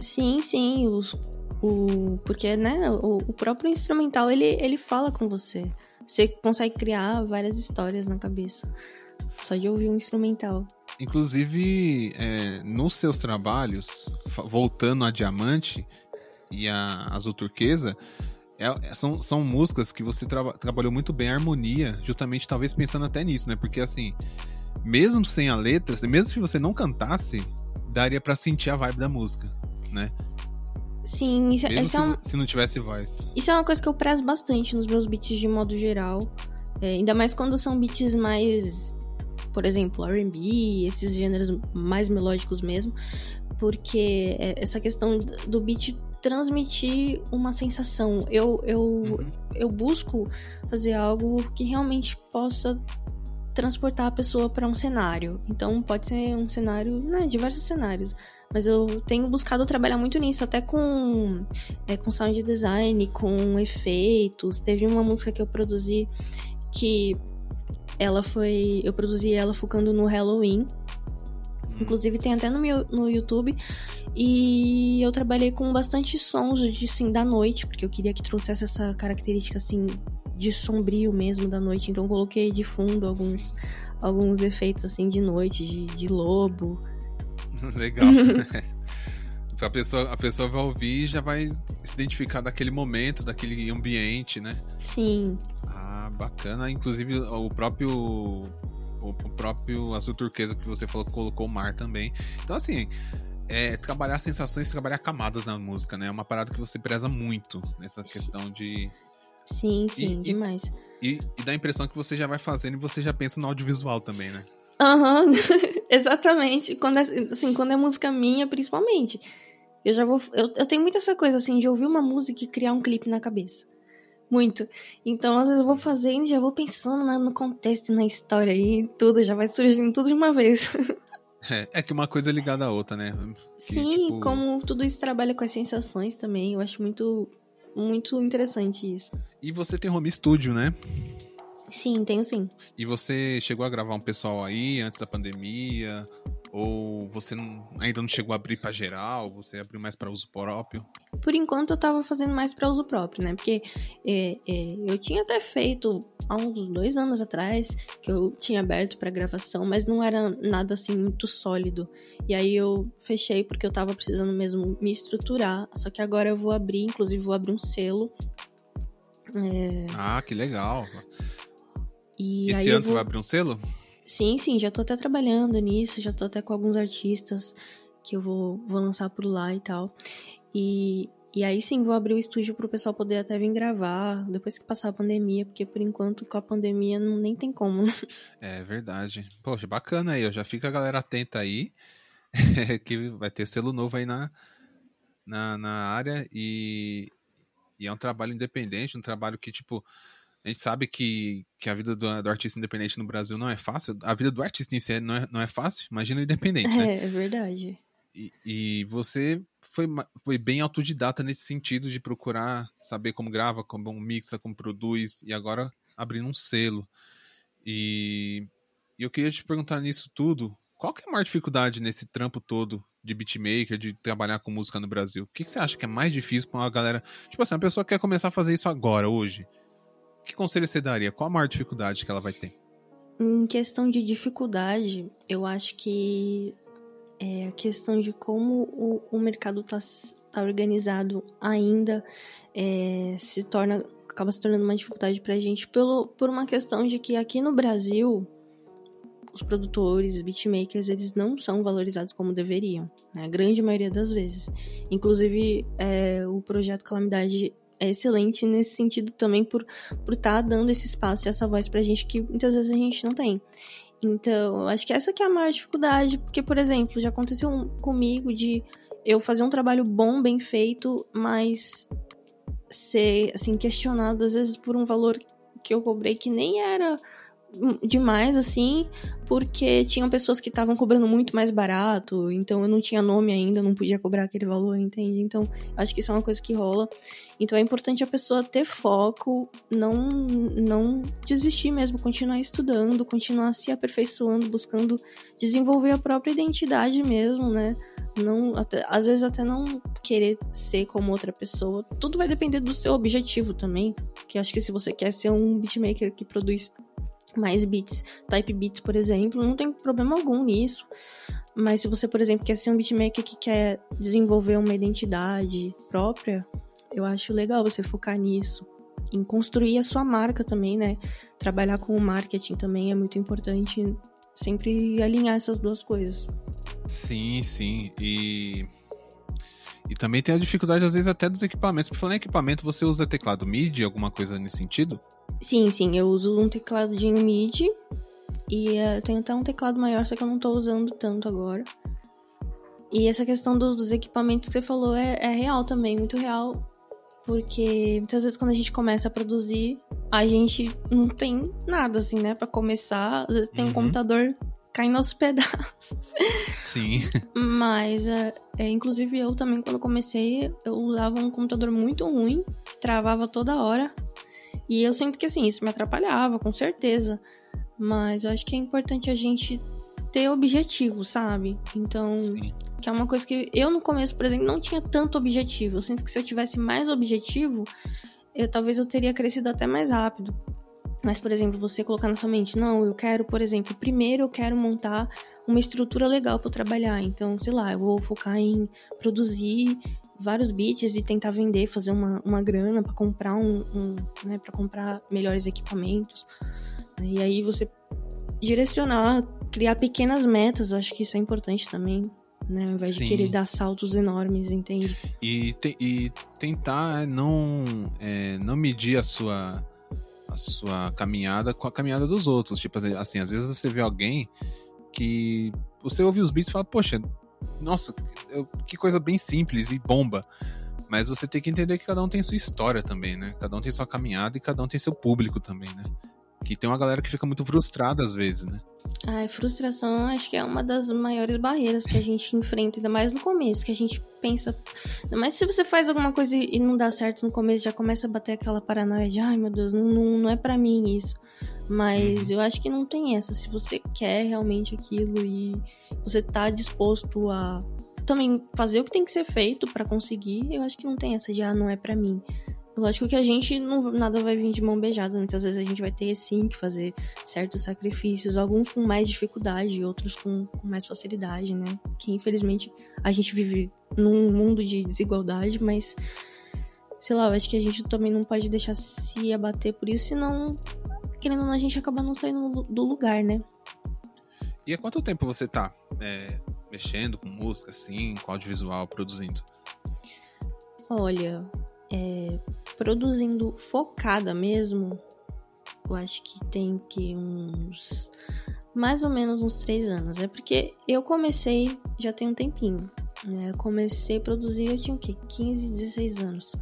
Sim, sim. Os, o, porque, né, o, o próprio instrumental, ele, ele fala com você. Você consegue criar várias histórias na cabeça. Só de ouvir um instrumental. Inclusive, é, nos seus trabalhos, voltando a Diamante e a Azul Turquesa, é, são, são músicas que você tra trabalhou muito bem a harmonia, justamente talvez pensando até nisso, né? Porque assim, mesmo sem a letra, mesmo se você não cantasse, daria para sentir a vibe da música, né? Sim, isso, Mesmo isso se, é um, se não tivesse voz. Isso é uma coisa que eu prezo bastante nos meus beats de modo geral. É, ainda mais quando são beats mais, por exemplo, RB, esses gêneros mais melódicos mesmo. Porque é, essa questão do beat transmitir uma sensação. Eu, eu, uhum. eu busco fazer algo que realmente possa transportar a pessoa para um cenário. Então pode ser um cenário, né, diversos cenários. Mas eu tenho buscado trabalhar muito nisso, até com, é, com sound design, com efeitos. Teve uma música que eu produzi que ela foi. Eu produzi ela focando no Halloween. Inclusive tem até no, meu, no YouTube. E eu trabalhei com bastante sons de sim da noite, porque eu queria que trouxesse essa característica assim de sombrio mesmo da noite. Então coloquei de fundo alguns, alguns efeitos assim de noite, de, de lobo. Legal. a pessoa, a pessoa vai ouvir e já vai se identificar daquele momento, daquele ambiente, né? Sim. Ah, bacana. Inclusive o próprio o próprio azul turquesa que você falou colocou o mar também. Então assim, é, trabalhar sensações, trabalhar camadas na música, né? É uma parada que você preza muito nessa questão de. Sim, sim, e, demais. E, e, dá a impressão que você já vai fazendo e você já pensa no audiovisual também, né? Aham, uhum, exatamente. Quando é, assim, quando é música minha, principalmente. Eu já vou. Eu, eu tenho muito essa coisa, assim, de ouvir uma música e criar um clipe na cabeça. Muito. Então, às vezes eu vou fazendo e já vou pensando no contexto, na história e tudo, já vai surgindo tudo de uma vez. É, é que uma coisa é ligada à outra, né? Que, Sim, tipo... como tudo isso trabalha com as sensações também, eu acho muito, muito interessante isso. E você tem home studio, né? Sim, tenho sim. E você chegou a gravar um pessoal aí antes da pandemia? Ou você não, ainda não chegou a abrir para geral? Você abriu mais para uso próprio? Por enquanto eu tava fazendo mais para uso próprio, né? Porque é, é, eu tinha até feito há uns dois anos atrás que eu tinha aberto para gravação, mas não era nada assim muito sólido. E aí eu fechei porque eu tava precisando mesmo me estruturar. Só que agora eu vou abrir, inclusive vou abrir um selo. É... Ah, que legal. E Esse aí ano vou... você vai abrir um selo? Sim, sim, já tô até trabalhando nisso, já tô até com alguns artistas que eu vou, vou lançar por lá e tal. E, e aí sim, vou abrir o estúdio pro pessoal poder até vir gravar depois que passar a pandemia, porque por enquanto com a pandemia não, nem tem como, né? É verdade. Poxa, bacana aí, já fica a galera atenta aí, que vai ter selo novo aí na, na, na área e, e é um trabalho independente, um trabalho que, tipo, a gente sabe que, que a vida do, do, artista independente no Brasil não é fácil. A vida do artista em si não é, não é fácil. Imagina o independente, né? É, é verdade. E, e, você foi, foi bem autodidata nesse sentido de procurar saber como grava, como mixa, como produz, e agora abrindo um selo. E, e eu queria te perguntar nisso tudo, qual que é a maior dificuldade nesse trampo todo de beatmaker, de trabalhar com música no Brasil? O que, que você acha que é mais difícil para uma galera... Tipo assim, a pessoa quer começar a fazer isso agora, hoje que conselho você daria? Qual a maior dificuldade que ela vai ter? Em questão de dificuldade, eu acho que é a questão de como o, o mercado está tá organizado ainda é, se torna acaba se tornando uma dificuldade para a gente pelo, por uma questão de que aqui no Brasil os produtores, beatmakers, eles não são valorizados como deveriam, né? a grande maioria das vezes. Inclusive, é, o projeto Calamidade é excelente nesse sentido também por por estar tá dando esse espaço e essa voz pra gente que muitas vezes a gente não tem. Então, acho que essa que é a maior dificuldade, porque, por exemplo, já aconteceu comigo de eu fazer um trabalho bom, bem feito, mas ser, assim, questionado às vezes por um valor que eu cobrei que nem era demais, assim, porque tinham pessoas que estavam cobrando muito mais barato, então eu não tinha nome ainda, não podia cobrar aquele valor, entende? Então, acho que isso é uma coisa que rola. Então é importante a pessoa ter foco, não não desistir mesmo, continuar estudando, continuar se aperfeiçoando, buscando desenvolver a própria identidade mesmo, né? Não, até, às vezes até não querer ser como outra pessoa. Tudo vai depender do seu objetivo também, que acho que se você quer ser um beatmaker que produz mais beats, type beats, por exemplo, não tem problema algum nisso. Mas se você, por exemplo, quer ser um beatmaker que quer desenvolver uma identidade própria, eu acho legal você focar nisso. Em construir a sua marca também, né? Trabalhar com o marketing também é muito importante. Sempre alinhar essas duas coisas. Sim, sim. E. E também tem a dificuldade, às vezes, até dos equipamentos. Por falar em equipamento, você usa teclado MIDI, alguma coisa nesse sentido? Sim, sim. Eu uso um tecladinho MIDI. E uh, eu tenho até um teclado maior, só que eu não tô usando tanto agora. E essa questão dos equipamentos que você falou é, é real também, muito real. Porque muitas vezes quando a gente começa a produzir, a gente não tem nada, assim, né? para começar. Às vezes tem uhum. um computador caindo aos pedaços. Sim. Mas, é, é, inclusive eu também, quando comecei, eu usava um computador muito ruim, travava toda hora. E eu sinto que, assim, isso me atrapalhava, com certeza. Mas eu acho que é importante a gente ter objetivo, sabe? Então, Sim. que é uma coisa que eu no começo, por exemplo, não tinha tanto objetivo. Eu sinto que se eu tivesse mais objetivo, eu talvez eu teria crescido até mais rápido. Mas, por exemplo, você colocar na sua mente, não, eu quero, por exemplo, primeiro eu quero montar uma estrutura legal para trabalhar. Então, sei lá, eu vou focar em produzir vários beats e tentar vender, fazer uma, uma grana para comprar um, um né, para comprar melhores equipamentos. E aí você direcionar, criar pequenas metas, eu acho que isso é importante também. Né, ao invés Sim. de querer dar saltos enormes, entende? E, te, e tentar não, é, não medir a sua, a sua caminhada com a caminhada dos outros. Tipo assim, às vezes você vê alguém que você ouve os beats e fala, poxa, nossa, que coisa bem simples e bomba. Mas você tem que entender que cada um tem sua história também, né? Cada um tem sua caminhada e cada um tem seu público também, né? Que tem uma galera que fica muito frustrada às vezes, né? Ai, frustração acho que é uma das maiores barreiras que a gente enfrenta, ainda mais no começo, que a gente pensa. Mas se você faz alguma coisa e não dá certo no começo, já começa a bater aquela paranoia de ai meu Deus, não, não, não é para mim isso. Mas uhum. eu acho que não tem essa. Se você quer realmente aquilo e você tá disposto a também fazer o que tem que ser feito para conseguir, eu acho que não tem essa de ah, não é para mim. Lógico que a gente não nada vai vir de mão beijada, muitas vezes a gente vai ter sim que fazer certos sacrifícios, alguns com mais dificuldade, outros com, com mais facilidade, né? Que infelizmente a gente vive num mundo de desigualdade, mas sei lá, eu acho que a gente também não pode deixar se abater por isso, senão, querendo ou não, a gente acaba não saindo do lugar, né? E há quanto tempo você tá é, mexendo com música, assim, com audiovisual, produzindo? Olha, é, produzindo focada mesmo, eu acho que tem que uns. Mais ou menos uns três anos. É porque eu comecei já tem um tempinho. Né? Eu comecei a produzir, eu tinha o quê? 15, 16 anos.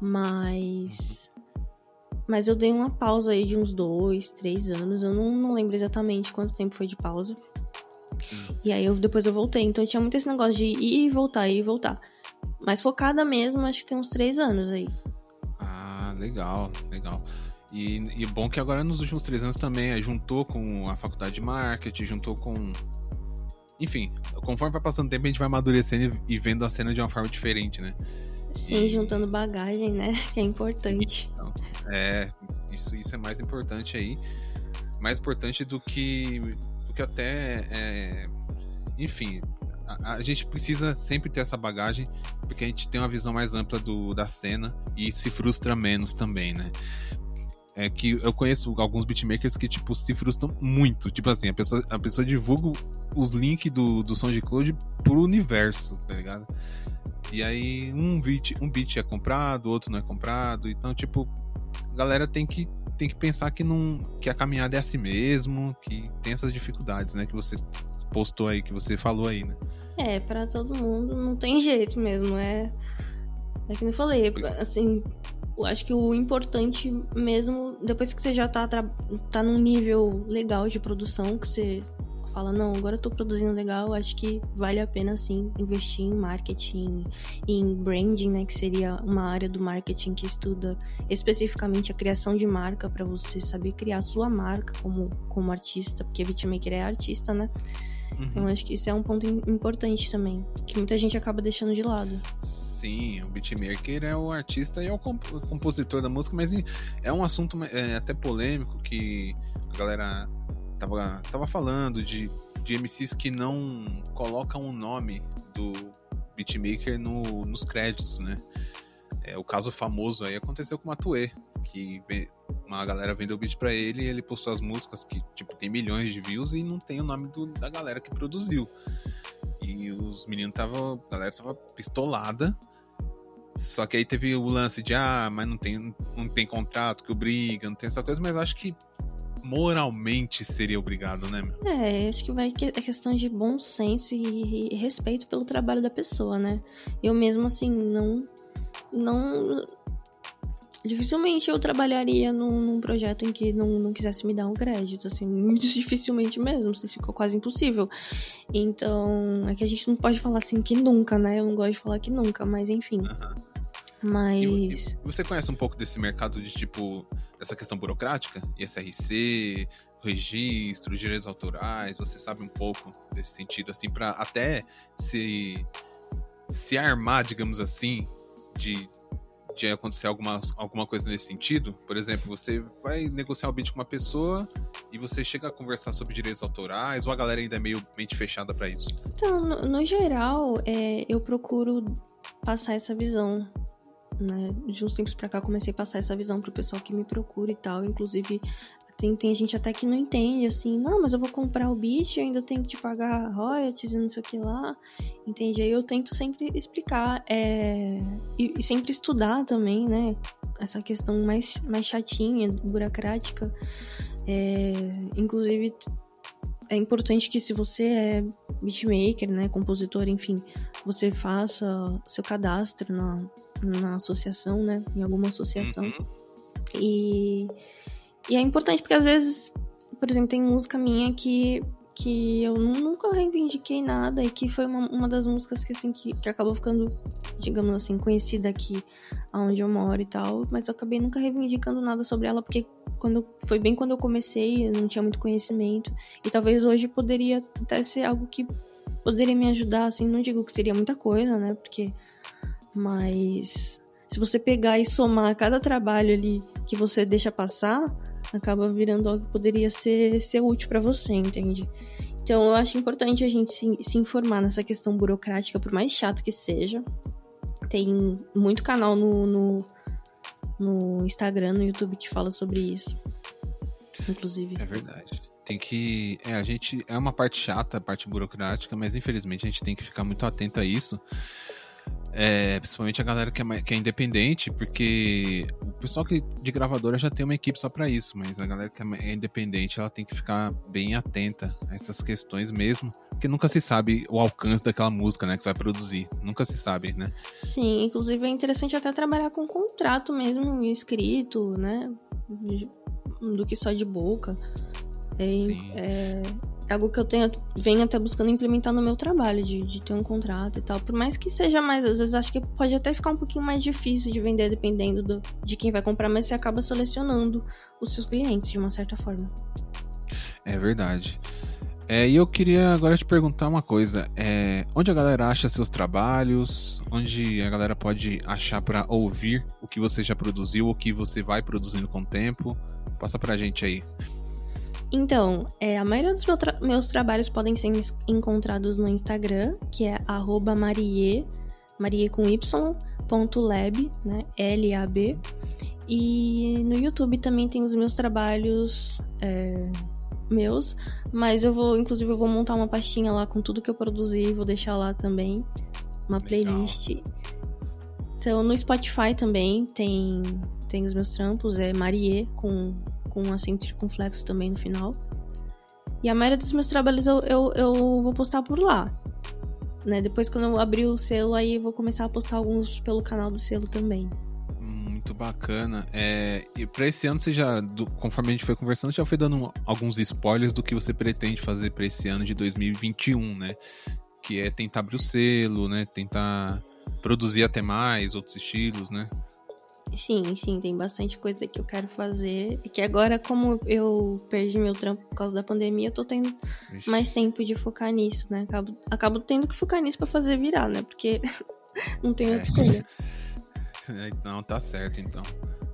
Mas. Mas eu dei uma pausa aí de uns dois, três anos. Eu não, não lembro exatamente quanto tempo foi de pausa. E aí eu, depois eu voltei. Então tinha muito esse negócio de ir e voltar, ir e voltar. Mas focada mesmo, acho que tem uns três anos aí. Ah, legal, legal. E, e bom que agora nos últimos três anos também é, juntou com a faculdade de marketing, juntou com. Enfim, conforme vai passando o tempo, a gente vai amadurecendo e vendo a cena de uma forma diferente, né? Sim, e... juntando bagagem, né? Que é importante. Então, é, isso, isso é mais importante aí. Mais importante do que, do que até. É, enfim, a, a, gente precisa sempre ter essa bagagem, porque a gente tem uma visão mais ampla do, da cena e se frustra menos também, né? É que eu conheço alguns beatmakers que, tipo, se frustram muito. Tipo assim, a pessoa, a pessoa divulga os links do, do SoundCloud pro universo, tá ligado? E aí um beat, um beat é comprado, outro não é comprado. Então, tipo, a galera tem que, tem que pensar que, não, que a caminhada é assim mesmo, que tem essas dificuldades, né? Que você postou aí, que você falou aí, né? É, para todo mundo não tem jeito mesmo. É, é que eu falei, assim, eu acho que o importante mesmo, depois que você já tá, tá num nível legal de produção, que você fala, não, agora eu tô produzindo legal, acho que vale a pena sim investir em marketing, em branding, né, que seria uma área do marketing que estuda especificamente a criação de marca para você saber criar sua marca como como artista, porque beatmaker é artista, né? Uhum. Então acho que isso é um ponto importante também, que muita gente acaba deixando de lado. Sim, o beatmaker é o artista e é o compositor da música, mas é um assunto é, até polêmico que a galera tava, tava falando de, de MCs que não colocam o nome do beatmaker no, nos créditos, né? É, o caso famoso aí aconteceu com o Matue, que uma galera vendeu o beat pra ele e ele postou as músicas que, tipo, tem milhões de views e não tem o nome do, da galera que produziu. E os meninos tava, a galera tava pistolada. Só que aí teve o lance de, ah, mas não tem, não tem contrato que obriga, não tem essa coisa, mas acho que moralmente seria obrigado, né? É, acho que vai que é questão de bom senso e, e respeito pelo trabalho da pessoa, né? Eu mesmo, assim, não. Não. Dificilmente eu trabalharia num, num projeto em que não, não quisesse me dar um crédito, assim, muito dificilmente mesmo, assim, ficou quase impossível. Então, é que a gente não pode falar assim que nunca, né? Eu não gosto de falar que nunca, mas enfim. Uhum. Mas. E, e você conhece um pouco desse mercado de tipo essa questão burocrática, ISRC, registro, direitos autorais, você sabe um pouco desse sentido, assim, para até se, se armar, digamos assim, de, de acontecer alguma, alguma coisa nesse sentido. Por exemplo, você vai negociar o beat com uma pessoa e você chega a conversar sobre direitos autorais, ou a galera ainda é meio mente fechada para isso? Então, no, no geral, é, eu procuro passar essa visão né? De uns tempos pra cá comecei a passar essa visão pro pessoal que me procura e tal. Inclusive, tem, tem gente até que não entende, assim, não, mas eu vou comprar o beat e ainda tenho que te pagar royalties e não sei o que lá. Entende? Aí eu tento sempre explicar é, e, e, sempre estudar também, né? Essa questão mais, mais chatinha, burocrática. É, inclusive, é importante que se você é beatmaker, né, compositor, enfim, você faça seu cadastro na, na associação, né, em alguma associação. Uhum. E, e é importante porque às vezes, por exemplo, tem música minha que que eu nunca reivindiquei nada e que foi uma, uma das músicas que, assim, que, que acabou ficando, digamos assim, conhecida aqui onde eu moro e tal, mas eu acabei nunca reivindicando nada sobre ela porque quando foi bem quando eu comecei, eu não tinha muito conhecimento. E talvez hoje poderia até ser algo que poderia me ajudar, assim, não digo que seria muita coisa, né, porque mas se você pegar e somar cada trabalho ali que você deixa passar, acaba virando algo que poderia ser, ser útil para você, entende? Então eu acho importante a gente se, se informar nessa questão burocrática, por mais chato que seja. Tem muito canal no, no, no Instagram, no YouTube que fala sobre isso. Inclusive. É verdade tem que. É, a gente. É uma parte chata, a parte burocrática, mas infelizmente a gente tem que ficar muito atento a isso. É, principalmente a galera que é, que é, independente, porque o pessoal que de gravadora já tem uma equipe só para isso, mas a galera que é independente ela tem que ficar bem atenta a essas questões mesmo, porque nunca se sabe o alcance daquela música, né, que você vai produzir, nunca se sabe, né? Sim, inclusive é interessante até trabalhar com contrato mesmo escrito, né, do que só de boca. É, Sim. é, algo que eu tenho, venho até buscando implementar no meu trabalho, de, de ter um contrato e tal. Por mais que seja mais, às vezes acho que pode até ficar um pouquinho mais difícil de vender dependendo do, de quem vai comprar, mas você acaba selecionando os seus clientes de uma certa forma. É verdade. É, e eu queria agora te perguntar uma coisa. É, onde a galera acha seus trabalhos? Onde a galera pode achar para ouvir o que você já produziu, o que você vai produzindo com o tempo? Passa pra gente aí. Então, é, a maioria dos meu tra meus trabalhos podem ser encontrados no Instagram, que é marie, marie com y, ponto lab, né, L-A-B. E no YouTube também tem os meus trabalhos é, meus, mas eu vou, inclusive, eu vou montar uma pastinha lá com tudo que eu produzi, vou deixar lá também, uma playlist. Então, no Spotify também tem, tem os meus trampos, é Marie com com um acento circunflexo também no final. E a maioria dos meus trabalhos eu, eu, eu vou postar por lá. Né? Depois, quando eu abrir o selo, aí eu vou começar a postar alguns pelo canal do selo também. Muito bacana. É, e para esse ano, você já, do, conforme a gente foi conversando, já foi dando alguns spoilers do que você pretende fazer para esse ano de 2021, né? Que é tentar abrir o selo, né? Tentar produzir até mais outros estilos, né? Sim, sim, tem bastante coisa que eu quero fazer. E que agora, como eu perdi meu trampo por causa da pandemia, eu tô tendo Ixi. mais tempo de focar nisso, né? Acabo, acabo tendo que focar nisso para fazer virar, né? Porque não tem outra é. escolha. É, não, tá certo então.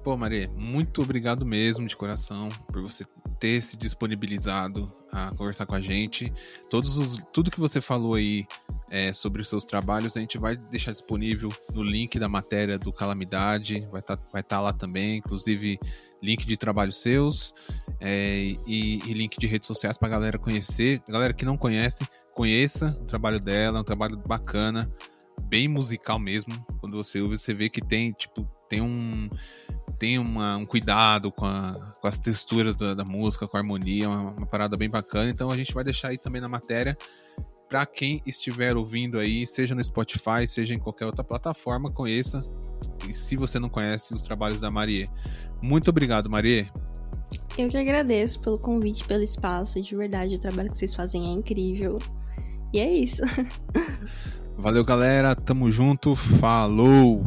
Pô, Maria, muito obrigado mesmo, de coração, por você ter se disponibilizado a conversar com a gente. Todos os, tudo que você falou aí é, sobre os seus trabalhos, a gente vai deixar disponível no link da matéria do Calamidade, vai estar tá, vai tá lá também, inclusive link de trabalhos seus é, e, e, link de redes sociais para galera conhecer. Galera que não conhece, conheça o trabalho dela, é um trabalho bacana, bem musical mesmo. Quando você ouve, você vê que tem, tipo, tem um tem uma, um cuidado com, a, com as texturas da, da, música, com a harmonia, uma, uma, parada bem bacana. Então a gente vai deixar aí também na matéria para quem estiver ouvindo aí, seja no Spotify, seja em qualquer outra plataforma, conheça. E se você não conhece os trabalhos da Marie. Muito obrigado, Marie. Eu que agradeço pelo convite, pelo espaço. De verdade, o trabalho que vocês fazem é incrível. E é isso. Valeu, galera. Tamo junto. Falou!